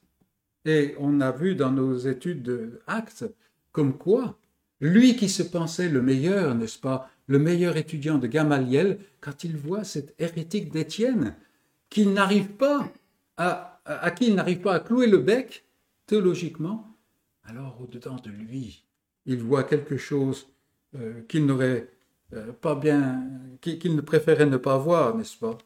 Et on a vu dans nos études d'actes comme quoi, lui qui se pensait le meilleur, n'est-ce pas, le meilleur étudiant de Gamaliel, quand il voit cet hérétique d'Étienne, qu'il n'arrive pas à, à qui il n'arrive pas à clouer le bec, théologiquement, alors au-dedans de lui, il voit quelque chose euh, qu'il n'aurait euh, pas bien, qu'il ne préférait ne pas voir, n'est-ce pas?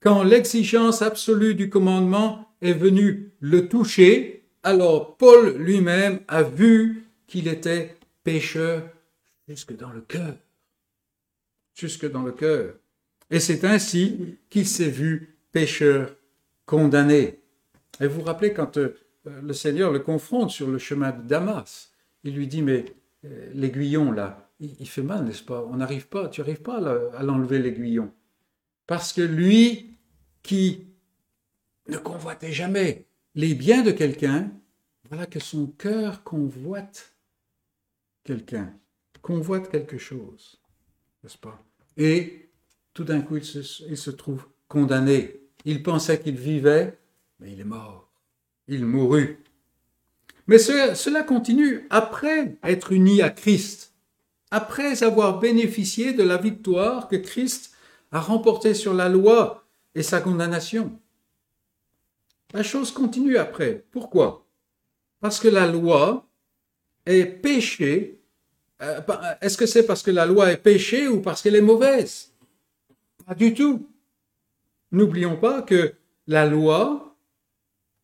Quand l'exigence absolue du commandement est venue le toucher, alors Paul lui-même a vu qu'il était pécheur jusque dans le cœur. Jusque dans le cœur. Et c'est ainsi qu'il s'est vu pécheur condamné. Et vous vous rappelez quand euh, le Seigneur le confronte sur le chemin de Damas, il lui dit, mais euh, l'aiguillon là, il, fait mal, n'est-ce pas? On n'arrive pas, tu n'arrives pas à l'enlever l'aiguillon. Parce que lui qui ne convoitait jamais les biens de quelqu'un, voilà que son cœur convoite quelqu'un, convoite quelque chose, n'est-ce pas? Et tout d'un coup, il se, trouve condamné. Il pensait qu'il vivait, mais il est mort. Il mourut. Mais cela continue après être uni à Christ, après avoir bénéficié de la victoire que Christ a remportée sur la loi et sa condamnation. La chose continue après. Pourquoi? Parce que la loi est péché. Euh, est-ce que c'est parce que la loi est péché ou parce qu'elle est mauvaise? Pas du tout. N'oublions pas que la loi,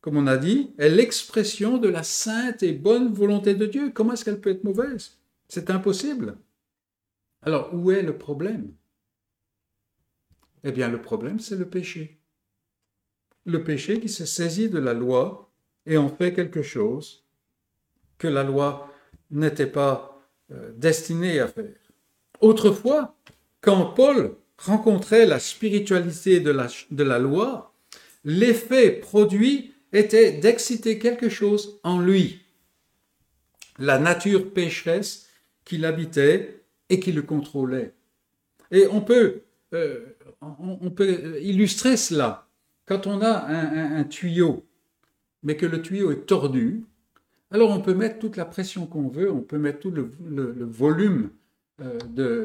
comme on a dit, est l'expression de la sainte et bonne volonté de Dieu. Comment est-ce qu'elle peut être mauvaise? C'est impossible. Alors, où est le problème? Eh bien, le problème, c'est le péché. Le péché qui se saisit de la loi et en fait quelque chose que la loi n'était pas euh, destinée à faire. Autrefois, quand Paul rencontrait la spiritualité de la, de la loi, l'effet produit était d'exciter quelque chose en lui. La nature pécheresse qui l'habitait et qui le contrôlait. Et on peut, euh, peut illustrer cela quand on a un, tuyau, mais que le tuyau est tordu. Alors on peut mettre toute la pression qu'on veut, on peut mettre tout le, volume euh,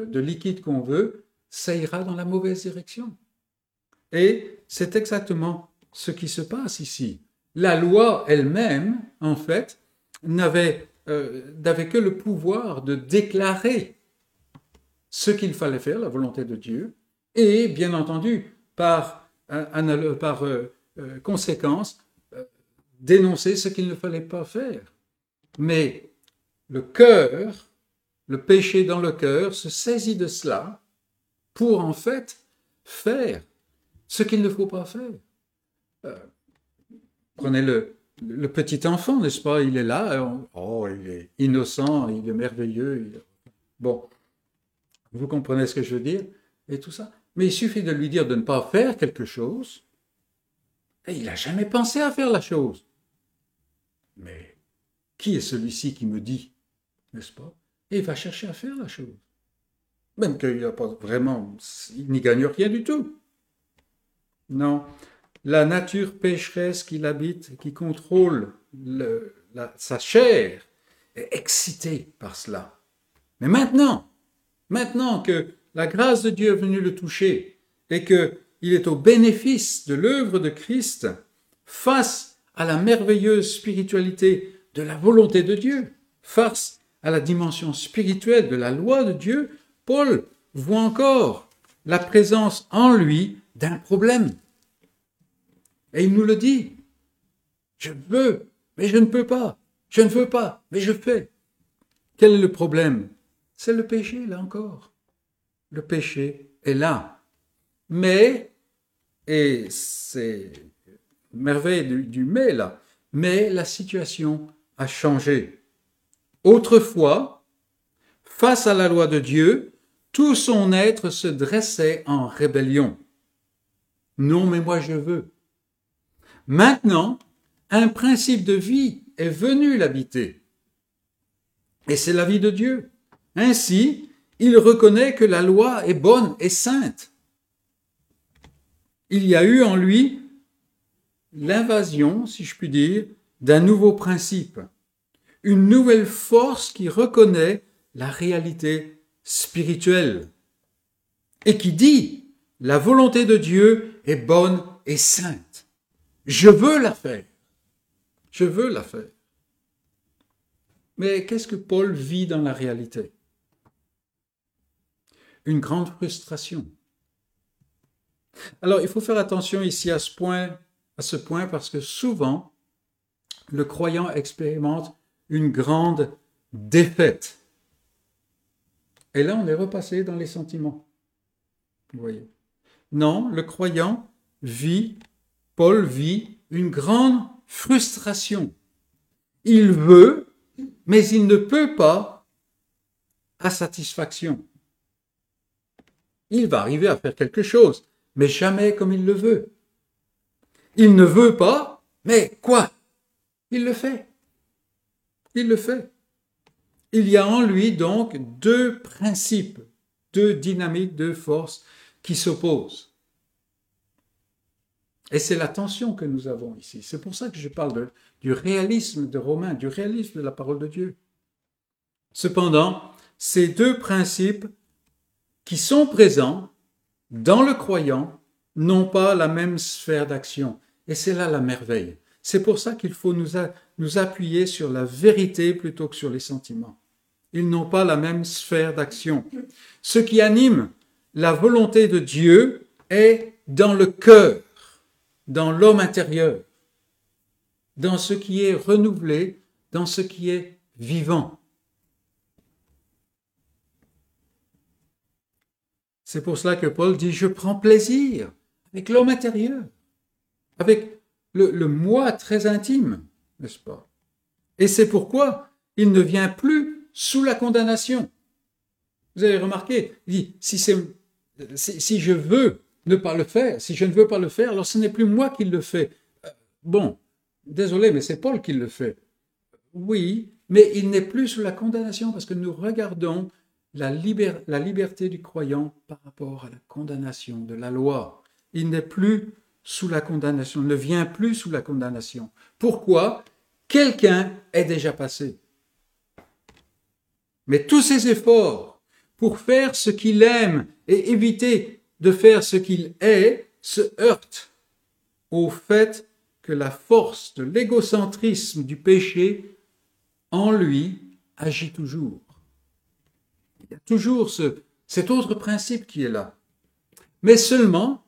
de liquide qu'on veut, ça ira dans la mauvaise direction. Et c'est exactement ce qui se passe ici. La loi elle-même, en fait, n'avait euh, que le pouvoir de déclarer ce qu'il fallait faire, la volonté de Dieu, et bien entendu, par, par euh, euh, conséquence, dénoncer ce qu'il ne fallait pas faire. Mais le cœur, le péché dans le cœur, se saisit de cela pour en fait faire ce qu'il ne faut pas faire. Euh, prenez le, le petit enfant, n'est-ce pas? Il est là, oh, il est innocent, il est merveilleux. Bon, vous comprenez ce que je veux dire Et tout ça. Mais il suffit de lui dire de ne pas faire quelque chose, et il n'a jamais pensé à faire la chose. Mais qui est celui-ci qui me dit, n'est-ce pas? Et il va chercher à faire la chose. Même qu'il a pas vraiment, il n'y gagne rien du tout. Non, la nature pécheresse qui l'habite, qui contrôle sa chair, est excitée par cela. Mais maintenant, maintenant que la grâce de Dieu est venue le toucher et que il est au bénéfice de l'œuvre de Christ face à la merveilleuse spiritualité de la volonté de Dieu, face à la dimension spirituelle de la loi de Dieu, Paul voit encore la présence en lui d'un problème. Et il nous le dit. Je veux, mais je ne peux pas. Je ne veux pas, mais je fais. Quel est le problème? C'est le péché, là encore. Le péché est là. Mais, et c'est merveille du, du mais là, mais la situation a changé. Autrefois, face à la loi de Dieu, tout son être se dressait en rébellion. Non, mais moi je veux. Maintenant, un principe de vie est venu l'habiter. Et c'est la vie de Dieu. Ainsi, il reconnaît que la loi est bonne et sainte. Il y a eu en lui l'invasion, si je puis dire, d'un nouveau principe, une nouvelle force qui reconnaît la réalité spirituelle et qui dit la volonté de Dieu est bonne et sainte. Je veux la faire. Je veux la faire. Mais qu'est-ce que Paul vit dans la réalité? Une grande frustration. Alors, il faut faire attention ici à ce point, parce que souvent, le croyant expérimente une grande défaite. Et là, on est repassé dans les sentiments. Vous voyez. Non, le croyant vit, Paul vit une grande frustration. Il veut, mais il ne peut pas à satisfaction. Il va arriver à faire quelque chose, mais jamais comme il le veut. Il ne veut pas, mais quoi? Il le fait. Il le fait. Il y a en lui donc deux principes, deux dynamiques, deux forces qui s'opposent. Et c'est la tension que nous avons ici. C'est pour ça que je parle du réalisme de Romain, du réalisme de la parole de Dieu. Cependant, ces deux principes qui sont présents dans le croyant n'ont pas la même sphère d'action. Et c'est là la merveille. C'est pour ça qu'il faut nous, nous appuyer sur la vérité plutôt que sur les sentiments. Ils n'ont pas la même sphère d'action. Ce qui anime la volonté de Dieu est dans le cœur dans l'homme intérieur, dans ce qui est renouvelé, dans ce qui est vivant. C'est pour cela que Paul dit, je prends plaisir avec l'homme intérieur, avec le, moi très intime, n'est-ce pas? Et c'est pourquoi il ne vient plus sous la condamnation. Vous avez remarqué, il dit, si, je veux ne pas le faire. Si je ne veux pas le faire, alors ce n'est plus moi qui le fais. Euh, bon, désolé, mais c'est Paul qui le fait. Oui, mais il n'est plus sous la condamnation parce que nous regardons la, liberté du croyant par rapport à la condamnation de la loi. Il n'est plus sous la condamnation, ne vient plus sous la condamnation. Pourquoi? Quelqu'un est déjà passé. Mais tous ses efforts pour faire ce qu'il aime et éviter de faire ce qu'il est se heurte au fait que la force de l'égocentrisme du péché en lui agit toujours. Toujours ce, cet autre principe qui est là. Mais seulement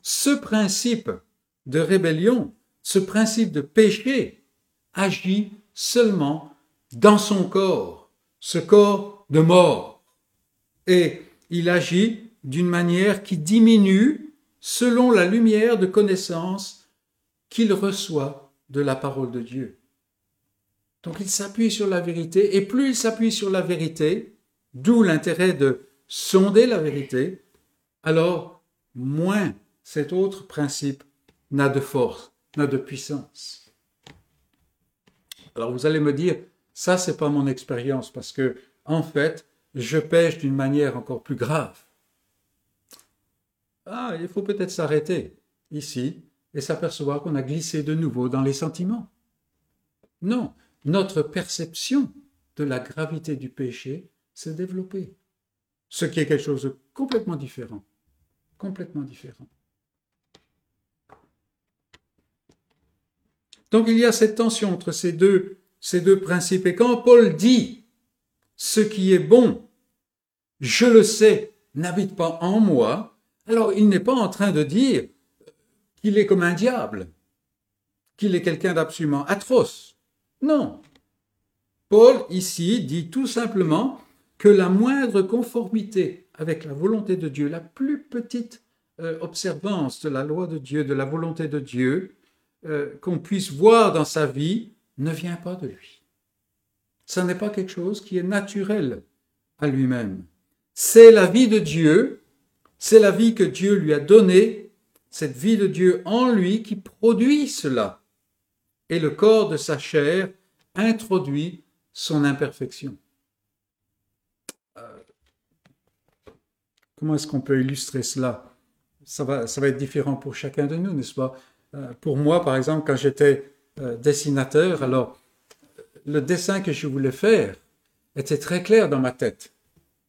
ce principe de rébellion, ce principe de péché agit seulement dans son corps, ce corps de mort. Et il agit d'une manière qui diminue selon la lumière de connaissance qu'il reçoit de la parole de Dieu. Donc il s'appuie sur la vérité, et plus il s'appuie sur la vérité, d'où l'intérêt de sonder la vérité, alors moins cet autre principe n'a de force, n'a de puissance. Alors vous allez me dire, ça c'est pas mon expérience parce que en fait, je pêche d'une manière encore plus grave. Ah, il faut peut-être s'arrêter ici et s'apercevoir qu'on a glissé de nouveau dans les sentiments. Non, notre perception de la gravité du péché s'est développée, ce qui est quelque chose de complètement différent, complètement différent. Donc il y a cette tension entre ces deux, ces deux principes. Et quand Paul dit ce qui est bon, je le sais, n'habite pas en moi, alors, il n'est pas en train de dire qu'il est comme un diable, qu'il est quelqu'un d'absolument atroce. Non. Paul, ici, dit tout simplement que la moindre conformité avec la volonté de Dieu, la plus petite euh, observance de la loi de Dieu, de la volonté de Dieu, euh, qu'on puisse voir dans sa vie, ne vient pas de lui. Ce n'est pas quelque chose qui est naturel à lui-même. C'est la vie de Dieu c'est la vie que Dieu lui a donnée, cette vie de Dieu en lui qui produit cela. et le corps de sa chair introduit son imperfection. Euh, comment est-ce qu'on peut illustrer cela? Ça va, être différent pour chacun de nous, n'est-ce pas? Euh, Pour moi, par exemple, quand j'étais euh, dessinateur, alors le dessin que je voulais faire était très clair dans ma tête,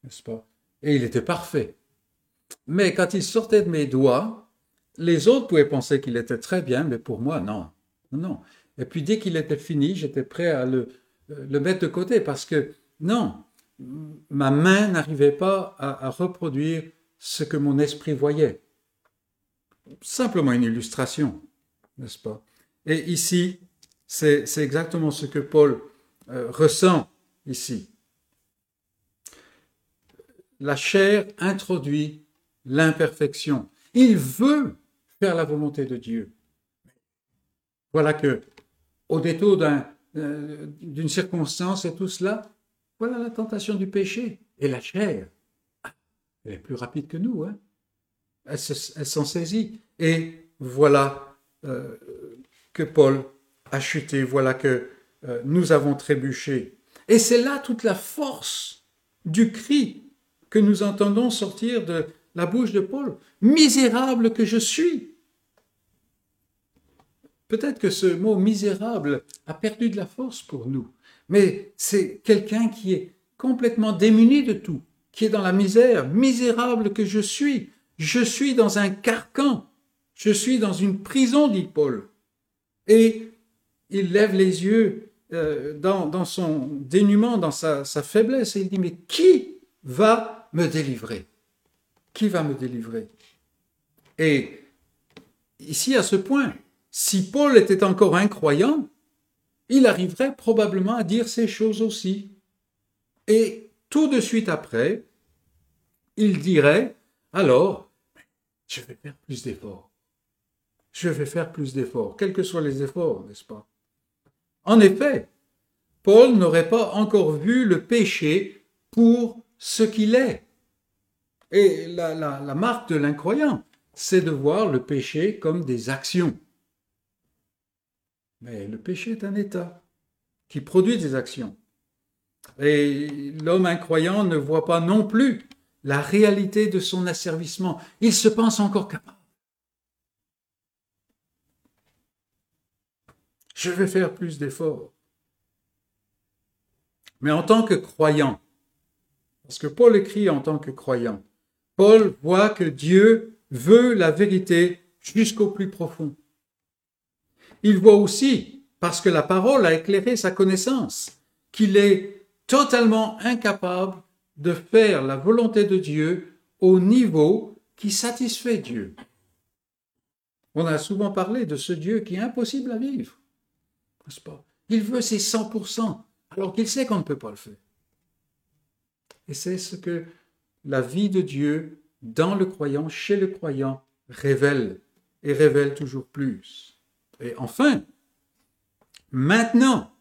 n'est-ce pas? Et il était parfait. Mais quand il sortait de mes doigts, les autres pouvaient penser qu'il était très bien, mais pour moi, non. Non. Et puis dès qu'il était fini, j'étais prêt à le, le mettre de côté parce que non, ma main n'arrivait pas à, à, reproduire ce que mon esprit voyait. Simplement une illustration, n'est-ce pas? Et ici, c'est exactement ce que Paul euh, ressent ici. La chair introduit l'imperfection. Il veut faire la volonté de Dieu. Voilà que, au détour d'une euh, circonstance et tout cela, voilà la tentation du péché. Et la chair, elle est plus rapide que nous. Hein elle s'en saisit. Et voilà euh, que Paul a chuté, voilà que euh, nous avons trébuché. Et c'est là toute la force du cri que nous entendons sortir de la bouche de Paul. Misérable que je suis. Peut-être que ce mot misérable a perdu de la force pour nous, mais c'est quelqu'un qui est complètement démuni de tout, qui est dans la misère. Misérable que je suis. Je suis dans un carcan. Je suis dans une prison, dit Paul. Et il lève les yeux euh, dans, son dénuement, dans sa faiblesse, et il dit, mais qui va me délivrer? Qui va me délivrer? Et ici, à ce point, si Paul était encore incroyant, il arriverait probablement à dire ces choses aussi. Et tout de suite après, il dirait, alors, je vais faire plus d'efforts. Je vais faire plus d'efforts, quels que soient les efforts, n'est-ce pas? En effet, Paul n'aurait pas encore vu le péché pour ce qu'il est. Et la, marque de l'incroyant, c'est de voir le péché comme des actions. Mais le péché est un état qui produit des actions. Et l'homme incroyant ne voit pas non plus la réalité de son asservissement. Il se pense encore capable. Je vais faire plus d'efforts. Mais en tant que croyant, parce que Paul écrit en tant que croyant, Paul voit que Dieu veut la vérité jusqu'au plus profond. Il voit aussi, parce que la parole a éclairé sa connaissance, qu'il est totalement incapable de faire la volonté de Dieu au niveau qui satisfait Dieu. On a souvent parlé de ce Dieu qui est impossible à vivre, n'est-ce pas? Il veut ses 100%, alors qu'il sait qu'on ne peut pas le faire. Et c'est ce que la vie de Dieu dans le croyant, chez le croyant, révèle, et révèle toujours plus. Et enfin, maintenant,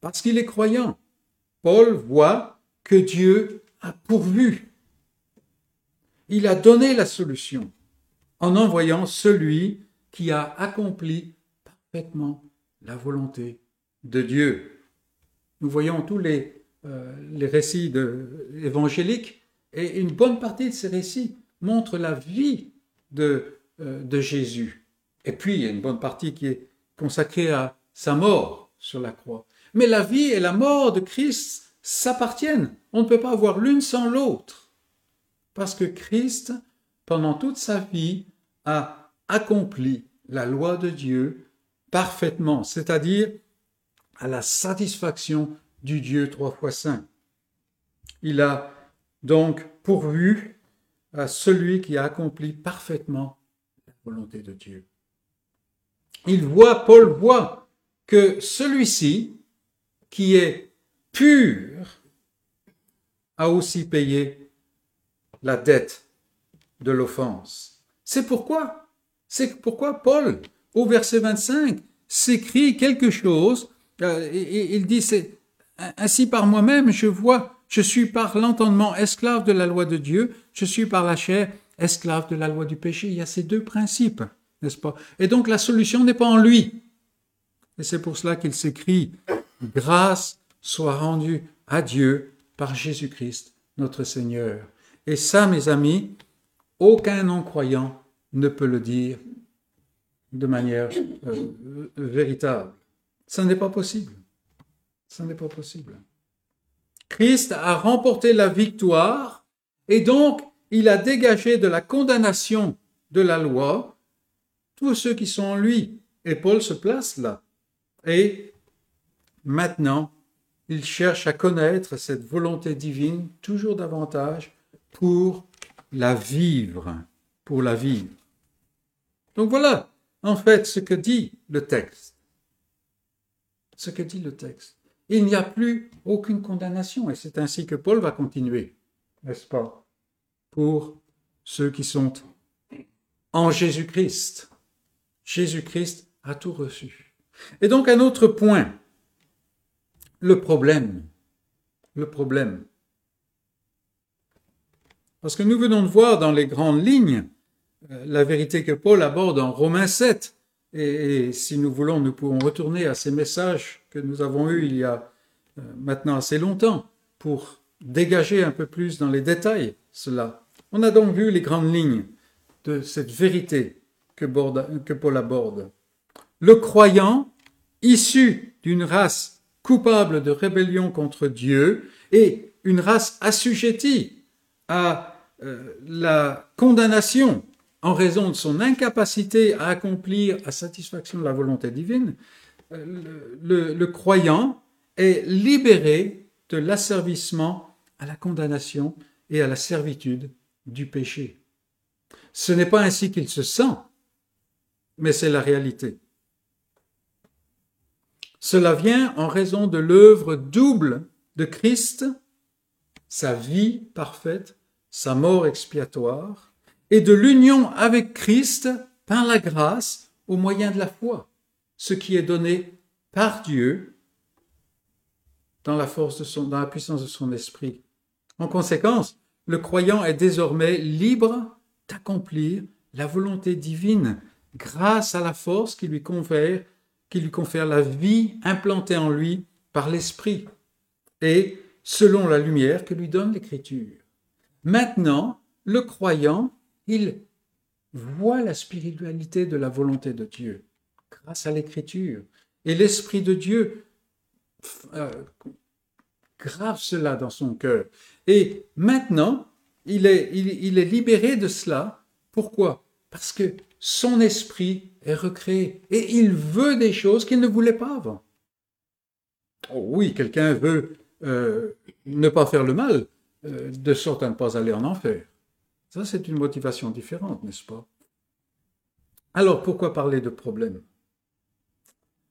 parce qu'il est croyant, Paul voit que Dieu a pourvu. Il a donné la solution en envoyant celui qui a accompli parfaitement la volonté de Dieu. Nous voyons tous les, euh, récits évangéliques et une bonne partie de ces récits montrent la vie de, euh, de Jésus. Et puis, il y a une bonne partie qui est consacrée à sa mort sur la croix. Mais la vie et la mort de Christ s'appartiennent. On ne peut pas avoir l'une sans l'autre. Parce que Christ, pendant toute sa vie, a accompli la loi de Dieu parfaitement, c'est-à-dire à la satisfaction du Dieu trois fois saint. Il a donc pourvu à celui qui a accompli parfaitement la volonté de Dieu. Il voit, Paul voit que celui-ci, qui est pur a aussi payé la dette de l'offense. C'est pourquoi, c'est pourquoi Paul, au verset 25, s'écrit quelque chose, euh, il dit, ainsi par moi-même, je vois, je suis par l'entendement esclave de la loi de Dieu, je suis par la chair esclave de la loi du péché. Il y a ces deux principes, n'est-ce pas? Et donc la solution n'est pas en lui. Et c'est pour cela qu'il s'écrit Grâce soit rendue à Dieu par Jésus-Christ, notre Seigneur. Et ça, mes amis, aucun non-croyant ne peut le dire de manière euh, véritable. Ça n'est pas possible. Ça n'est pas possible. Christ a remporté la victoire et donc il a dégagé de la condamnation de la loi tous ceux qui sont en lui. Et Paul se place là. Et maintenant, il cherche à connaître cette volonté divine toujours davantage pour la vivre, pour la vivre. Donc voilà, en fait, ce que dit le texte. Ce que dit le texte. Il n'y a plus aucune condamnation, et c'est ainsi que Paul va continuer, n'est-ce pas, pour ceux qui sont en Jésus-Christ. Jésus-Christ a tout reçu. Et donc un autre point, le problème. Le problème. Parce que nous venons de voir dans les grandes lignes euh, la vérité que Paul aborde en Romains 7. Et, si nous voulons, nous pouvons retourner à ces messages que nous avons eus il y a euh, maintenant assez longtemps pour dégager un peu plus dans les détails cela. On a donc vu les grandes lignes de cette vérité que, Paul aborde. Le croyant, issu d'une race coupable de rébellion contre Dieu et une race assujettie à euh, la condamnation en raison de son incapacité à accomplir à satisfaction la volonté divine, euh, le, le croyant est libéré de l'asservissement à la condamnation et à la servitude du péché. Ce n'est pas ainsi qu'il se sent, mais c'est la réalité. Cela vient en raison de l'œuvre double de Christ, sa vie parfaite, sa mort expiatoire, et de l'union avec Christ par la grâce au moyen de la foi, ce qui est donné par Dieu dans la force de son, dans la puissance de son esprit. En conséquence, le croyant est désormais libre d'accomplir la volonté divine grâce à la force qui lui confère, qui lui confère la vie implantée en lui par l'Esprit et selon la lumière que lui donne l'Écriture. Maintenant, le croyant, il voit la spiritualité de la volonté de Dieu grâce à l'Écriture. Et l'Esprit de Dieu euh, grave cela dans son cœur. Et maintenant, il est, libéré de cela. Pourquoi? Parce que son esprit est recréé et il veut des choses qu'il ne voulait pas avant. Oh oui, quelqu'un veut euh, ne pas faire le mal, euh, de sorte à ne pas aller en enfer. Ça, c'est une motivation différente, n'est-ce pas? Alors, pourquoi parler de problème?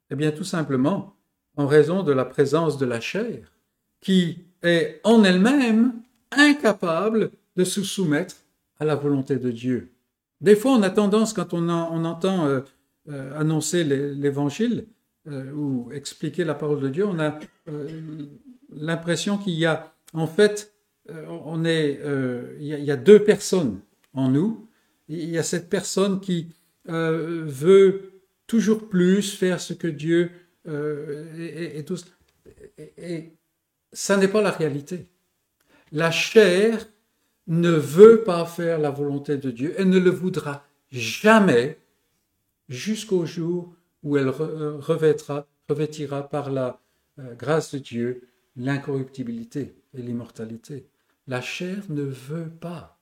Eh bien, tout simplement en raison de la présence de la chair, qui est en elle-même incapable de se soumettre à la volonté de Dieu. Des fois, on a tendance, quand on, entend euh, euh, annoncer l'évangile euh, ou expliquer la parole de Dieu, on a l'impression qu'il y a, en fait, on est, il y, a, il, y a, deux personnes en nous. Il y a cette personne qui veut toujours plus faire ce que Dieu et, et, tout. Et, et ça n'est pas la réalité. La chair ne veut pas faire la volonté de Dieu. Elle ne le voudra jamais jusqu'au jour où elle euh, revêtira, par la euh, grâce de Dieu l'incorruptibilité et l'immortalité. La chair ne veut pas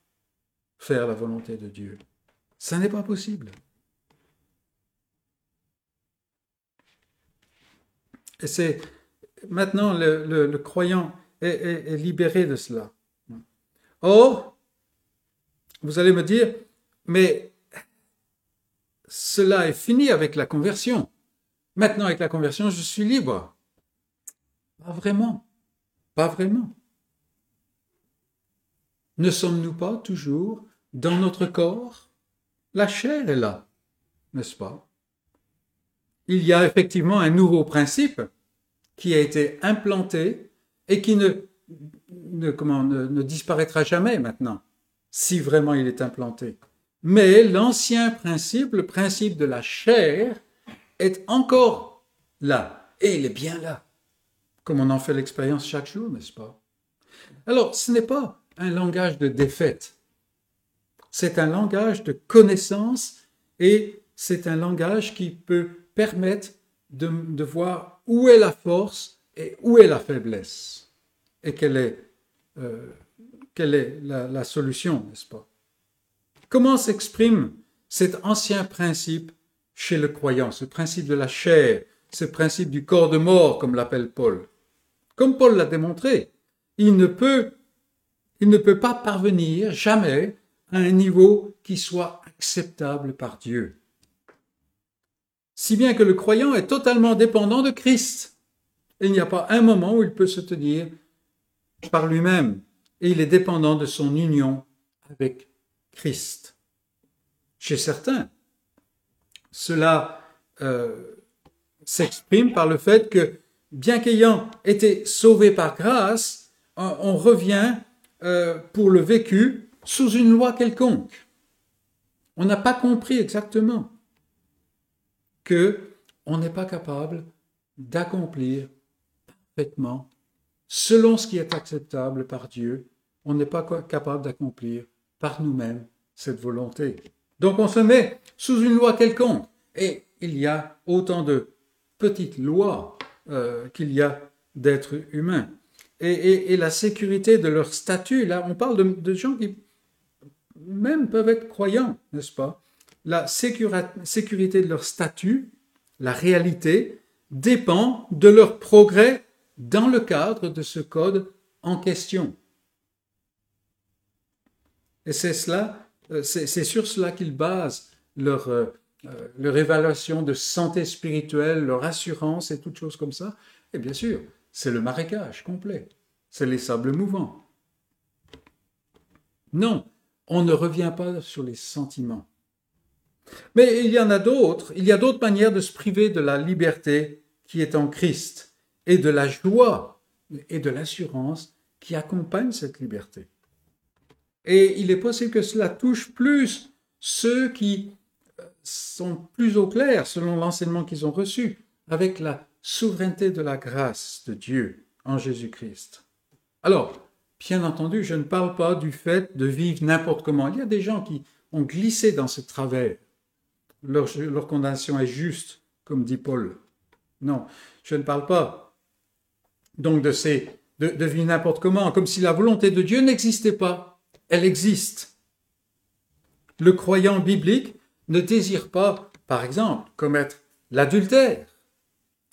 faire la volonté de Dieu. Ça n'est pas possible. Et c'est maintenant le, croyant est libéré de cela. Or, vous allez me dire, mais cela est fini avec la conversion. Maintenant, avec la conversion, je suis libre. Pas vraiment. Pas vraiment. Ne sommes-nous pas toujours dans notre corps? La chair est là, n'est-ce pas? Il y a effectivement un nouveau principe qui a été implanté et qui ne disparaîtra jamais maintenant, si vraiment il est implanté. Mais l'ancien principe, le principe de la chair, est encore là, et il est bien là, comme on en fait l'expérience chaque jour, n'est-ce pas? Alors, ce n'est pas un langage de défaite, c'est un langage de connaissance et c'est un langage qui peut permettre de, voir où est la force et où est la faiblesse et quelle est, euh, quelle est la, la solution, n'est-ce pas? Comment s'exprime cet ancien principe chez le croyant, ce principe de la chair, ce principe du corps de mort, comme l'appelle Paul? Comme Paul l'a démontré, il ne peut, il ne peut pas parvenir jamais à un niveau qui soit acceptable par Dieu. Si bien que le croyant est totalement dépendant de Christ. Il n'y a pas un moment où il peut se tenir par lui-même. Et il est dépendant de son union avec Christ. Chez certains, cela euh, s'exprime par le fait que, bien qu'ayant été sauvé par grâce, on revient euh, pour le vécu sous une loi quelconque. On n'a pas compris exactement que on n'est pas capable d'accomplir parfaitement, selon ce qui est acceptable par Dieu, on n'est pas capable d'accomplir par nous-mêmes cette volonté. Donc on se met sous une loi quelconque. Et il y a autant de petites lois euh, qu'il y a d'êtres humains. Et, la sécurité de leur statut, là, on parle de, de gens qui même peuvent être croyants, n'est-ce pas? La sécurité de leur statut, la réalité, dépend de leur progrès dans le cadre de ce code en question. Et c'est cela, euh, c'est sur cela qu'ils basent leur, euh, euh, leur évaluation de santé spirituelle, leur assurance et toutes choses comme ça. Et bien sûr, c'est le marécage complet, c'est les sables mouvants. Non, on ne revient pas sur les sentiments. Mais il y en a d'autres, il y a d'autres manières de se priver de la liberté qui est en Christ et de la joie et de l'assurance qui accompagne cette liberté. Et il est possible que cela touche plus ceux qui sont plus au clair selon l'enseignement qu'ils ont reçu avec la souveraineté de la grâce de Dieu en Jésus-Christ. Alors, Bien entendu, je ne parle pas du fait de vivre n'importe comment. Il y a des gens qui ont glissé dans ce travers. Leur, condamnation est juste, comme dit Paul. Non, je ne parle pas donc de, ces, de, de vivre n'importe comment, comme si la volonté de Dieu n'existait pas. Elle existe. Le croyant biblique ne désire pas, par exemple, commettre l'adultère.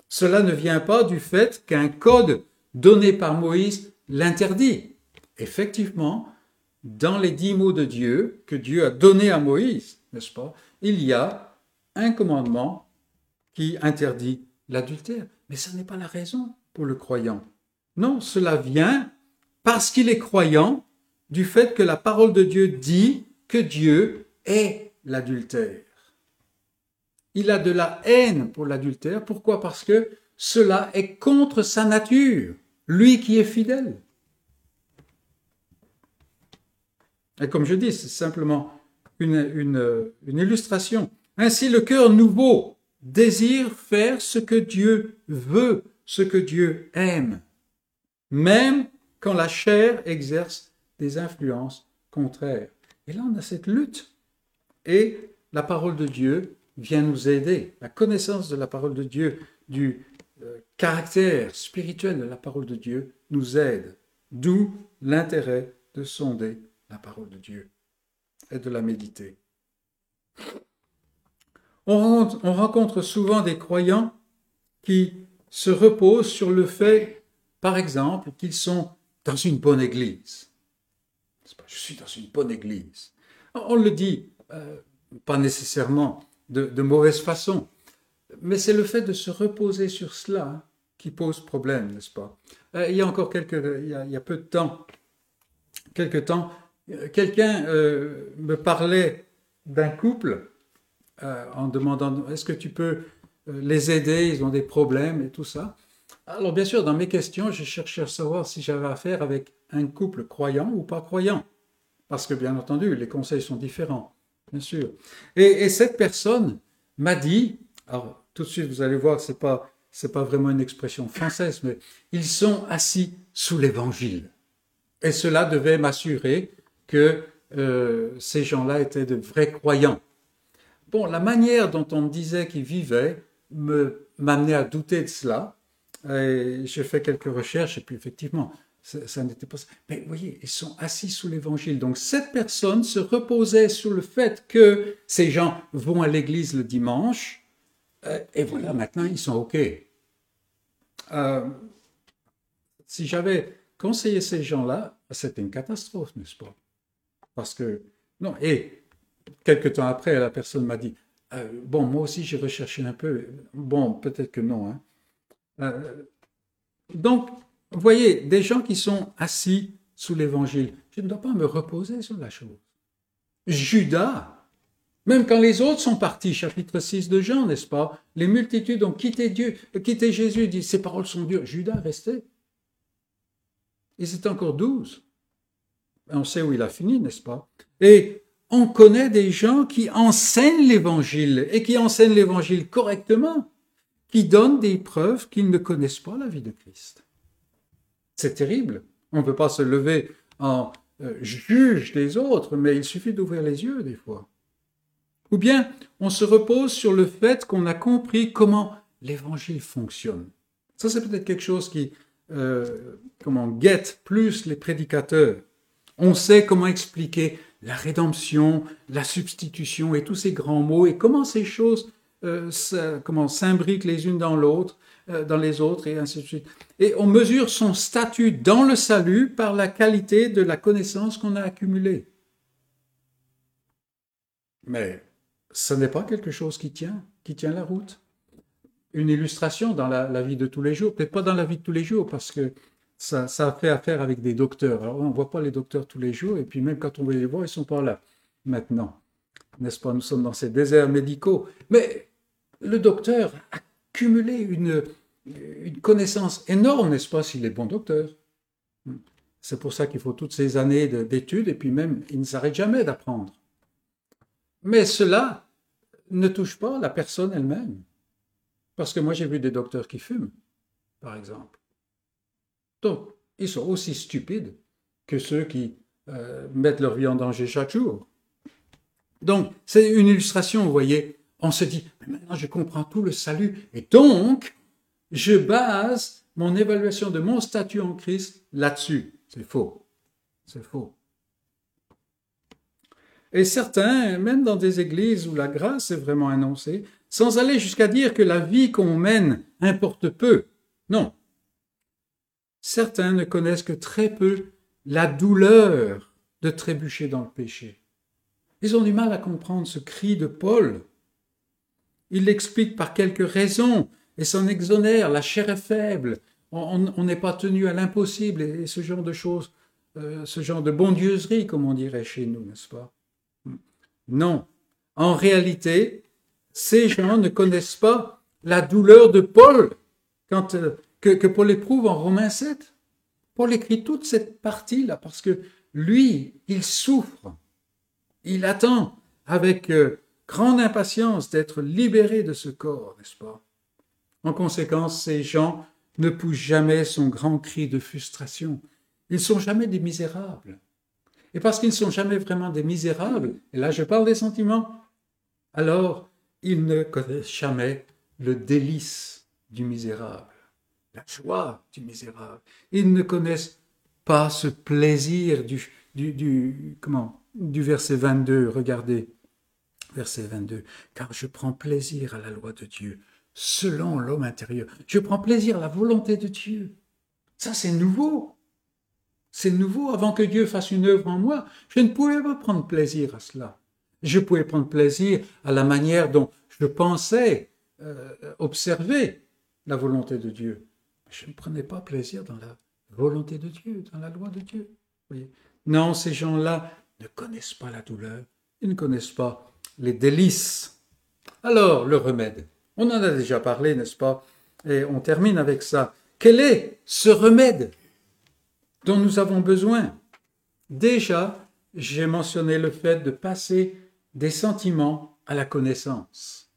Cela ne vient pas du fait qu'un code donné par Moïse l'interdit effectivement, dans les dix mots de Dieu que Dieu a donnés à Moïse, n'est-ce pas, il y a un commandement qui interdit l'adultère. Mais ce n'est pas la raison pour le croyant. Non, cela vient parce qu'il est croyant du fait que la parole de Dieu dit que Dieu est l'adultère. Il a de la haine pour l'adultère. Pourquoi? Parce que cela est contre sa nature, lui qui est fidèle. Et comme je dis, c'est simplement une, illustration. Ainsi, le cœur nouveau désire faire ce que Dieu veut, ce que Dieu aime, même quand la chair exerce des influences contraires. Et là, on a cette lutte. Et la parole de Dieu vient nous aider. La connaissance de la parole de Dieu, du euh, caractère spirituel de la parole de Dieu nous aide. D'où l'intérêt de sonder la parole de Dieu et de la méditer. On, rencontre souvent des croyants qui se reposent sur le fait, par exemple, qu'ils sont dans une bonne église. Je suis dans une bonne église. On le dit, euh, pas nécessairement de, mauvaise façon, mais c'est le fait de se reposer sur cela qui pose problème, n'est-ce pas? Euh, Il y a encore quelques, il y a, peu de temps, quelques temps, quelqu'un euh, me parlait d'un couple euh, en demandant est-ce que tu peux euh, les aider, ils ont des problèmes et tout ça. Alors bien sûr, dans mes questions, j'ai cherché à savoir si j'avais affaire avec un couple croyant ou pas croyant. Parce que bien entendu, les conseils sont différents, bien sûr. Et, et cette personne m'a dit, alors tout de suite vous allez voir, c'est pas pas vraiment une expression française, mais ils sont assis sous l'évangile. Et cela devait m'assurer que euh, ces gens-là étaient de vrais croyants. Bon, la manière dont on me disait qu'ils vivaient me m'amenait à douter de cela. Et j'ai fait quelques recherches et puis effectivement, ça, n'était pas. Mais vous voyez, ils sont assis sous l'évangile. Donc cette personne se reposait sur le fait que ces gens vont à l'église le dimanche. euh, et voilà, maintenant ils sont OK. Euh, si j'avais conseillé ces gens-là, c'était une catastrophe, n'est-ce pas? Parce que, non, et quelques temps après, la personne m'a dit, euh, bon, moi aussi j'ai recherché un peu, bon, peut-être que non. Hein. Donc, vous voyez, des gens qui sont assis sous l'évangile, je ne dois pas me reposer sur la chose. Judas, même quand les autres sont partis, chapitre 6 de Jean, n'est-ce pas? Les multitudes ont quitté Dieu, quitté Jésus, dit, ces paroles sont dures. Judas restait. Ils étaient encore douze. On sait où il a fini, n'est-ce pas? Et on connaît des gens qui enseignent l'évangile et qui enseignent l'évangile correctement, qui donnent des preuves qu'ils ne connaissent pas la vie de Christ. C'est terrible. On ne peut pas se lever en euh, juge des autres, mais il suffit d'ouvrir les yeux des fois. Ou bien on se repose sur le fait qu'on a compris comment l'évangile fonctionne. Ça, c'est peut-être quelque chose qui, euh, comment, guette plus les prédicateurs. On sait comment expliquer la rédemption, la substitution et tous ces grands mots et comment ces choses euh, comment s'imbriquent les unes dans l'autre, dans les autres et ainsi de suite. Et on mesure son statut dans le salut par la qualité de la connaissance qu'on a accumulée. Mais ce n'est pas quelque chose qui tient, qui tient la route. Une illustration dans la, la vie de tous les jours, peut-être pas dans la vie de tous les jours, parce que ça, ça fait affaire avec des docteurs. Alors, on ne voit pas les docteurs tous les jours, et puis même quand on veut les voir, ils ne sont pas là maintenant. N'est-ce pas? Nous sommes dans ces déserts médicaux. Mais le docteur a cumulé une, une connaissance énorme, n'est-ce pas, s'il est bon docteur? C'est pour ça qu'il faut toutes ces années d'études, et puis même, il ne s'arrête jamais d'apprendre. Mais cela ne touche pas la personne elle-même. Parce que moi, j'ai vu des docteurs qui fument, par exemple. Donc, ils sont aussi stupides que ceux qui euh, mettent leur vie en danger chaque jour. Donc, c'est une illustration, vous voyez. On se dit, mais maintenant je comprends tout le salut, et donc, je base mon évaluation de mon statut en Christ là-dessus. C'est faux. C'est faux. Et certains, même dans des églises où la grâce est vraiment annoncée, sans aller jusqu'à dire que la vie qu'on mène importe peu. Non. Certains ne connaissent que très peu la douleur de trébucher dans le péché. Ils ont du mal à comprendre ce cri de Paul. Il l'explique par quelques raisons et s'en exonère. La chair est faible. On n'est pas tenu à l'impossible et, ce genre de choses, euh, ce genre de bondieuserie, comme on dirait chez nous, n'est-ce pas? Non. En réalité, ces gens ne connaissent pas la douleur de Paul euh, que, que Paul éprouve en Romains 7. Paul écrit toute cette partie-là parce que lui, il souffre. Il attend avec euh, grande impatience d'être libéré de ce corps, n'est-ce pas? En conséquence, ces gens ne poussent jamais son grand cri de frustration. Ils sont jamais des misérables. Et parce qu'ils ne sont jamais vraiment des misérables, et là je parle des sentiments, alors ils ne connaissent jamais le délice du misérable, la joie du misérable. Ils ne connaissent pas ce plaisir du, du, du, comment, du verset 22. Regardez, verset 22. Car je prends plaisir à la loi de Dieu, selon l'homme intérieur. Je prends plaisir à la volonté de Dieu. Ça, c'est nouveau. C'est nouveau. Avant que Dieu fasse une œuvre en moi, je ne pouvais pas prendre plaisir à cela. Je pouvais prendre plaisir à la manière dont je pensais euh, observer la volonté de Dieu. Je ne prenais pas plaisir dans la volonté de Dieu, dans la loi de Dieu. Non, ces gens-là ne connaissent pas la douleur, ils ne connaissent pas les délices. Alors, le remède. On en a déjà parlé, n'est-ce pas? Et on termine avec ça. Quel est ce remède dont nous avons besoin? Déjà, j'ai mentionné le fait de passer des sentiments à la connaissance.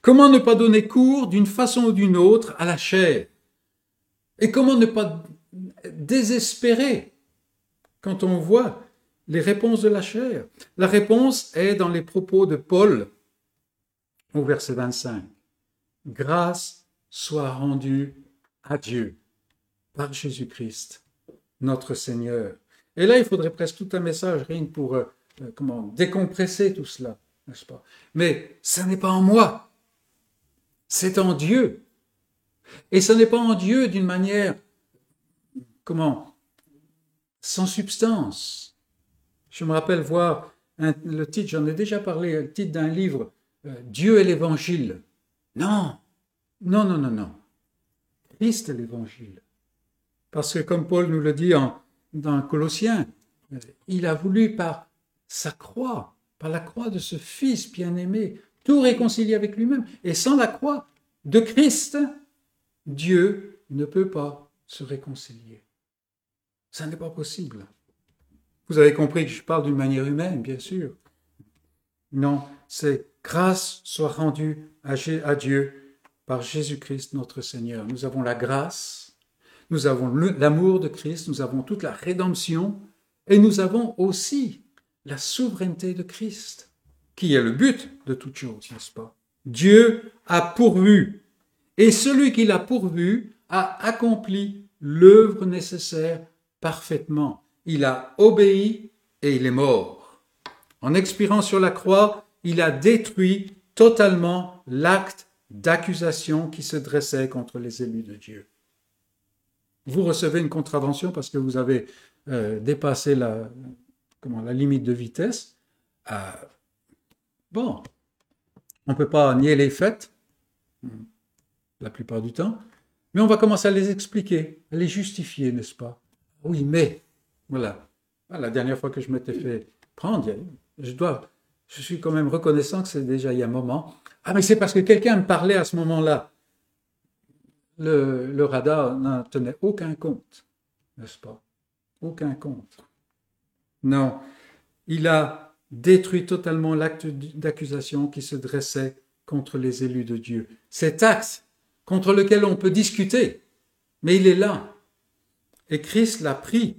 Comment ne pas donner cours d'une façon ou d'une autre à la chair? Et comment ne pas désespérer quand on voit les réponses de la chair La réponse est dans les propos de Paul au verset 25. Grâce soit rendue à Dieu par Jésus-Christ, notre Seigneur. Et là, il faudrait presque tout un message, rien pour euh, euh, comment décompresser tout cela, n'est-ce pas? Mais ça n'est pas en moi, c'est en Dieu. Et ce n'est pas en Dieu d'une manière, comment, sans substance. Je me rappelle voir le titre, j'en ai déjà parlé, le titre d'un livre, euh, Dieu et l'Évangile. Non, non, non, non, non. Christ est l'Évangile. Parce que comme Paul nous le dit dans Colossiens, euh, il a voulu par sa croix, par la croix de ce Fils bien-aimé, tout réconcilier avec lui-même. Et sans la croix de Christ, Dieu ne peut pas se réconcilier. Ça n'est pas possible. Vous avez compris que je parle d'une manière humaine, bien sûr. Non, c'est grâce soit rendue à Dieu par Jésus-Christ notre Seigneur. Nous avons la grâce, nous avons l'amour de Christ, nous avons toute la rédemption et nous avons aussi la souveraineté de Christ, qui est le but de toute chose, n'est-ce pas? Dieu a pourvu, et celui qui l'a pourvu a accompli l'œuvre nécessaire parfaitement. Il a obéi et il est mort. En expirant sur la croix, il a détruit totalement l'acte d'accusation qui se dressait contre les élus de Dieu. Vous recevez une contravention parce que vous avez euh, dépassé la, limite de vitesse. Euh, bon, on ne peut pas nier les faits, la plupart du temps, mais on va commencer à les expliquer, à les justifier, n'est-ce pas? Oui, mais, voilà. Ah, la dernière fois que je m'étais fait prendre, je dois, je suis quand même reconnaissant que c'est déjà il y a un moment. Ah, mais c'est parce que quelqu'un me parlait à ce moment-là. Le, le radar n'en tenait aucun compte, n'est-ce pas? Aucun compte. Non, il a détruit totalement l'acte d'accusation qui se dressait contre les élus de Dieu. Cet acte contre lequel on peut discuter, mais il est là. Et Christ l'a pris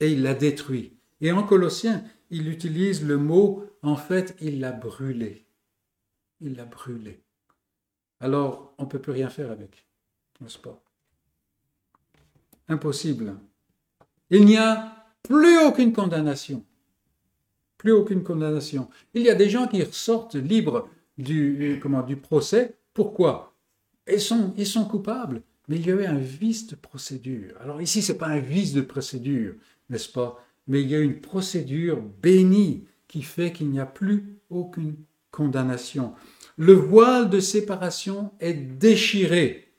et il l'a détruit. Et en Colossiens, il utilise le mot, en fait, il l'a brûlé. Il l'a brûlé. Alors, on ne peut plus rien faire avec, n'est-ce pas? Impossible. Il n'y a plus aucune condamnation. Plus aucune condamnation. Il y a des gens qui ressortent libres du, comment, du procès. Pourquoi? Ils sont, ils sont coupables, mais il y avait un vice de procédure. Alors ici, ce n'est pas un vice de procédure, n'est-ce pas? Mais il y a une procédure bénie qui fait qu'il n'y a plus aucune condamnation. Le voile de séparation est déchiré.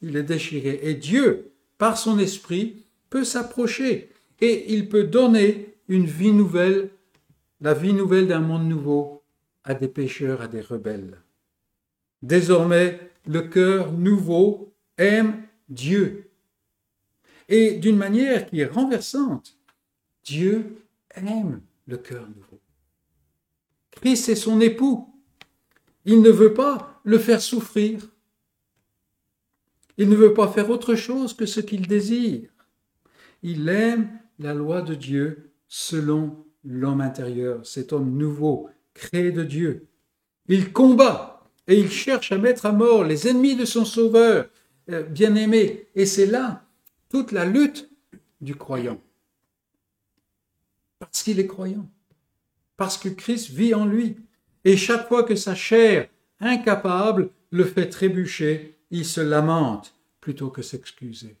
Il est déchiré. Et Dieu, par son esprit, peut s'approcher et il peut donner une vie nouvelle, la vie nouvelle d'un monde nouveau à des pécheurs, à des rebelles. Désormais, le cœur nouveau aime Dieu. Et d'une manière qui est renversante, Dieu aime le cœur nouveau. Christ est son époux. Il ne veut pas le faire souffrir. Il ne veut pas faire autre chose que ce qu'il désire. Il aime la loi de Dieu selon l'homme intérieur, cet homme nouveau, créé de Dieu. Il combat et il cherche à mettre à mort les ennemis de son Sauveur euh, bien-aimé. Et c'est là toute la lutte du croyant. Parce qu'il est croyant. Parce que Christ vit en lui. Et chaque fois que sa chair incapable le fait trébucher, il se lamente plutôt que s'excuser.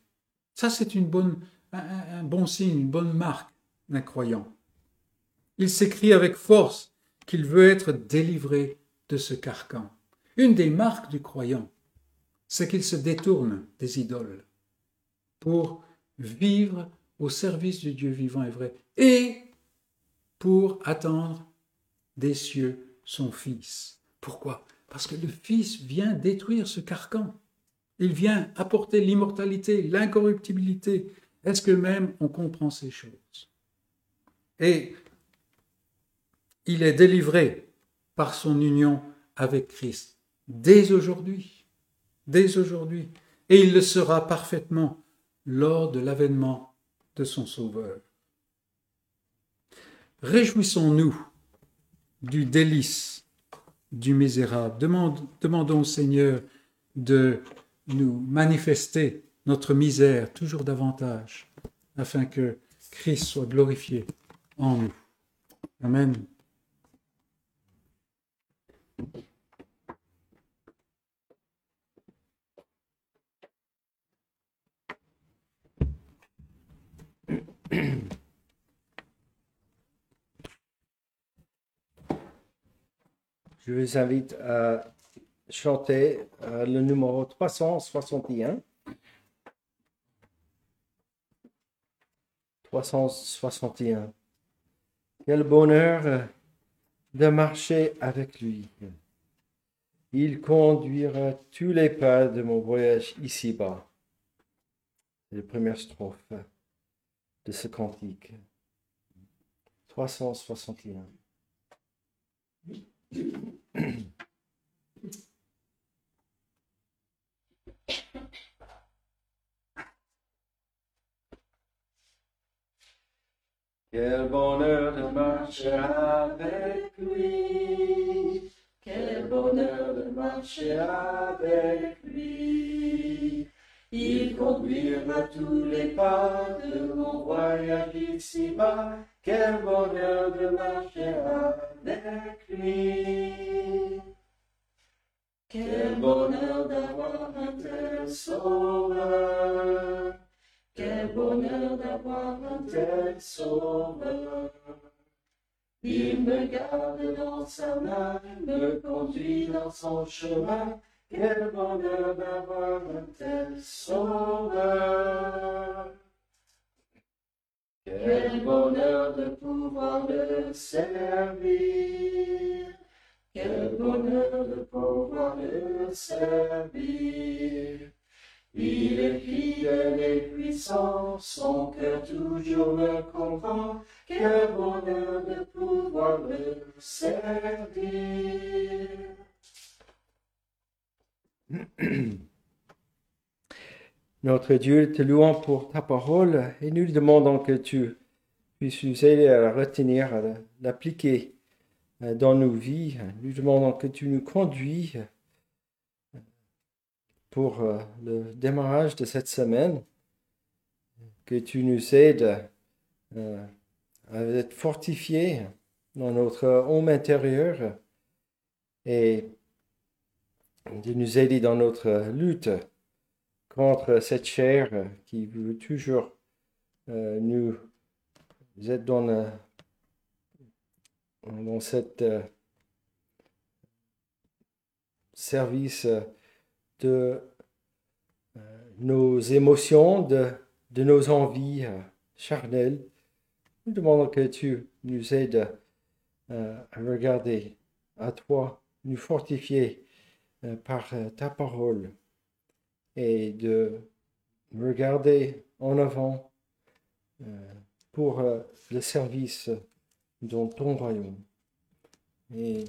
Ça, c'est une bonne un, bon signe, une bonne marque d'un croyant. Il s'écrit avec force qu'il veut être délivré de ce carcan. Une des marques du croyant, c'est qu'il se détourne des idoles pour vivre au service du Dieu vivant et vrai et pour attendre des cieux son Fils. Pourquoi? Parce que le Fils vient détruire ce carcan. Il vient apporter l'immortalité, l'incorruptibilité, est-ce que même on comprend ces choses? Et il est délivré par son union avec Christ. dès aujourd'hui, dès aujourd'hui, et il le sera parfaitement lors de l'avènement de son Sauveur. Réjouissons-nous du délice du misérable. demandons au Seigneur de nous manifester notre misère toujours davantage, afin que Christ soit glorifié en nous. Amen. Je vous invite à chanter euh, le numéro 361. 361. Quel bonheur euh, de marcher avec lui. Il conduira tous les pas de mon voyage ici-bas. C'est la première strophe de ce cantique. 361. Quel bonheur de marcher avec lui. Quel bonheur de marcher avec lui. Il conduira tous les pas de mon voyage ici-bas. Quel bonheur de marcher avec lui. Quel bonheur d'avoir un tel sauveur. Quel bonheur d'avoir un tel sauveur. Il me garde dans sa main, me conduit dans son chemin. Quel bonheur d'avoir un tel sauveur. Quel bonheur de pouvoir le servir. Quel bonheur de pouvoir le servir. Il est fidèle et puissant, son cœur toujours me comprend. Quel bonheur de pouvoir le servir. Notre Dieu, te louons pour ta parole et nous demandons que tu puisses nous aider à la retenir, à l'appliquer euh, dans nos vies. Nous demandons que tu nous conduis pour euh, le démarrage de cette semaine, que tu nous aides euh, à être fortifiés dans notre homme intérieur et de nous aider dans notre lutte contre cette chair qui veut toujours euh, nous être dans, le, dans cette service de nos émotions, de, de nos envies charnelles. Nous demandons que tu nous aides à regarder à toi, nous fortifier par ta parole et de regarder en avant pour le service dans ton royaume. Nous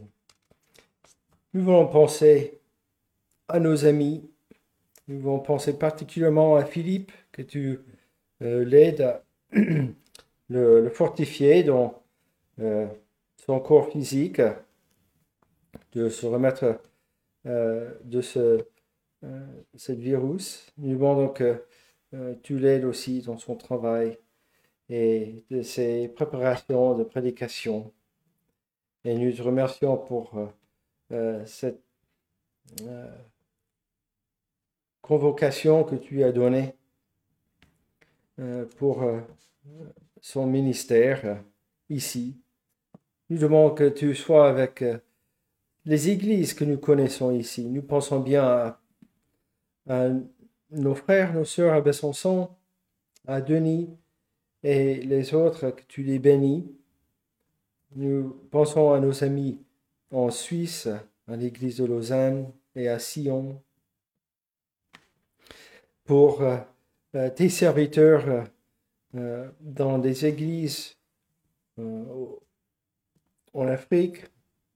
voulons penser à nos amis. Nous voulons penser particulièrement à Philippe, que tu euh, l'aides à le, fortifier dans euh, son corps physique, de se remettre euh, de ce cette virus. Nous demandons que tu l'aides aussi dans son travail et de ses préparations de prédication. Et nous te remercions pour cette convocation que tu as donnée euh, pour euh, son ministère euh, ici. Nous demandons que tu sois avec les églises que nous connaissons ici. Nous pensons bien à, nos frères, nos sœurs à Besançon, à Denis et les autres, que tu les bénis. Nous pensons à nos amis en Suisse, à l'église de Lausanne et à Sion, pour euh, euh, tes serviteurs euh, dans des églises en Afrique,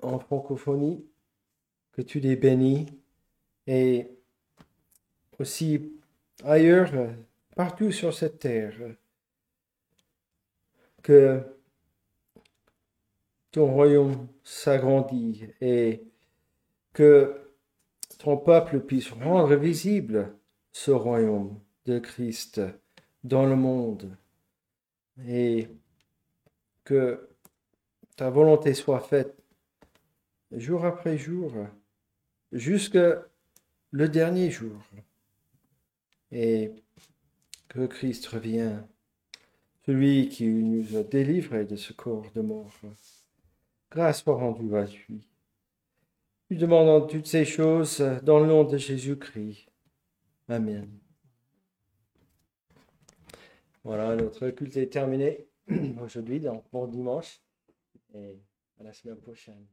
en francophonie, que tu les bénis. Et aussi ailleurs, partout sur cette terre, que ton royaume s'agrandit et que ton peuple puisse rendre visible ce royaume de Christ dans le monde. Et que ta volonté soit faite jour après jour jusque le dernier jour et que Christ revienne, celui qui nous a délivrés de ce corps de mort. Grâce soit rendue à lui. Nous demandons toutes ces choses dans le nom de Jésus-Christ. Amen. Voilà, notre culte est terminé aujourd'hui, donc bon dimanche et à la semaine prochaine.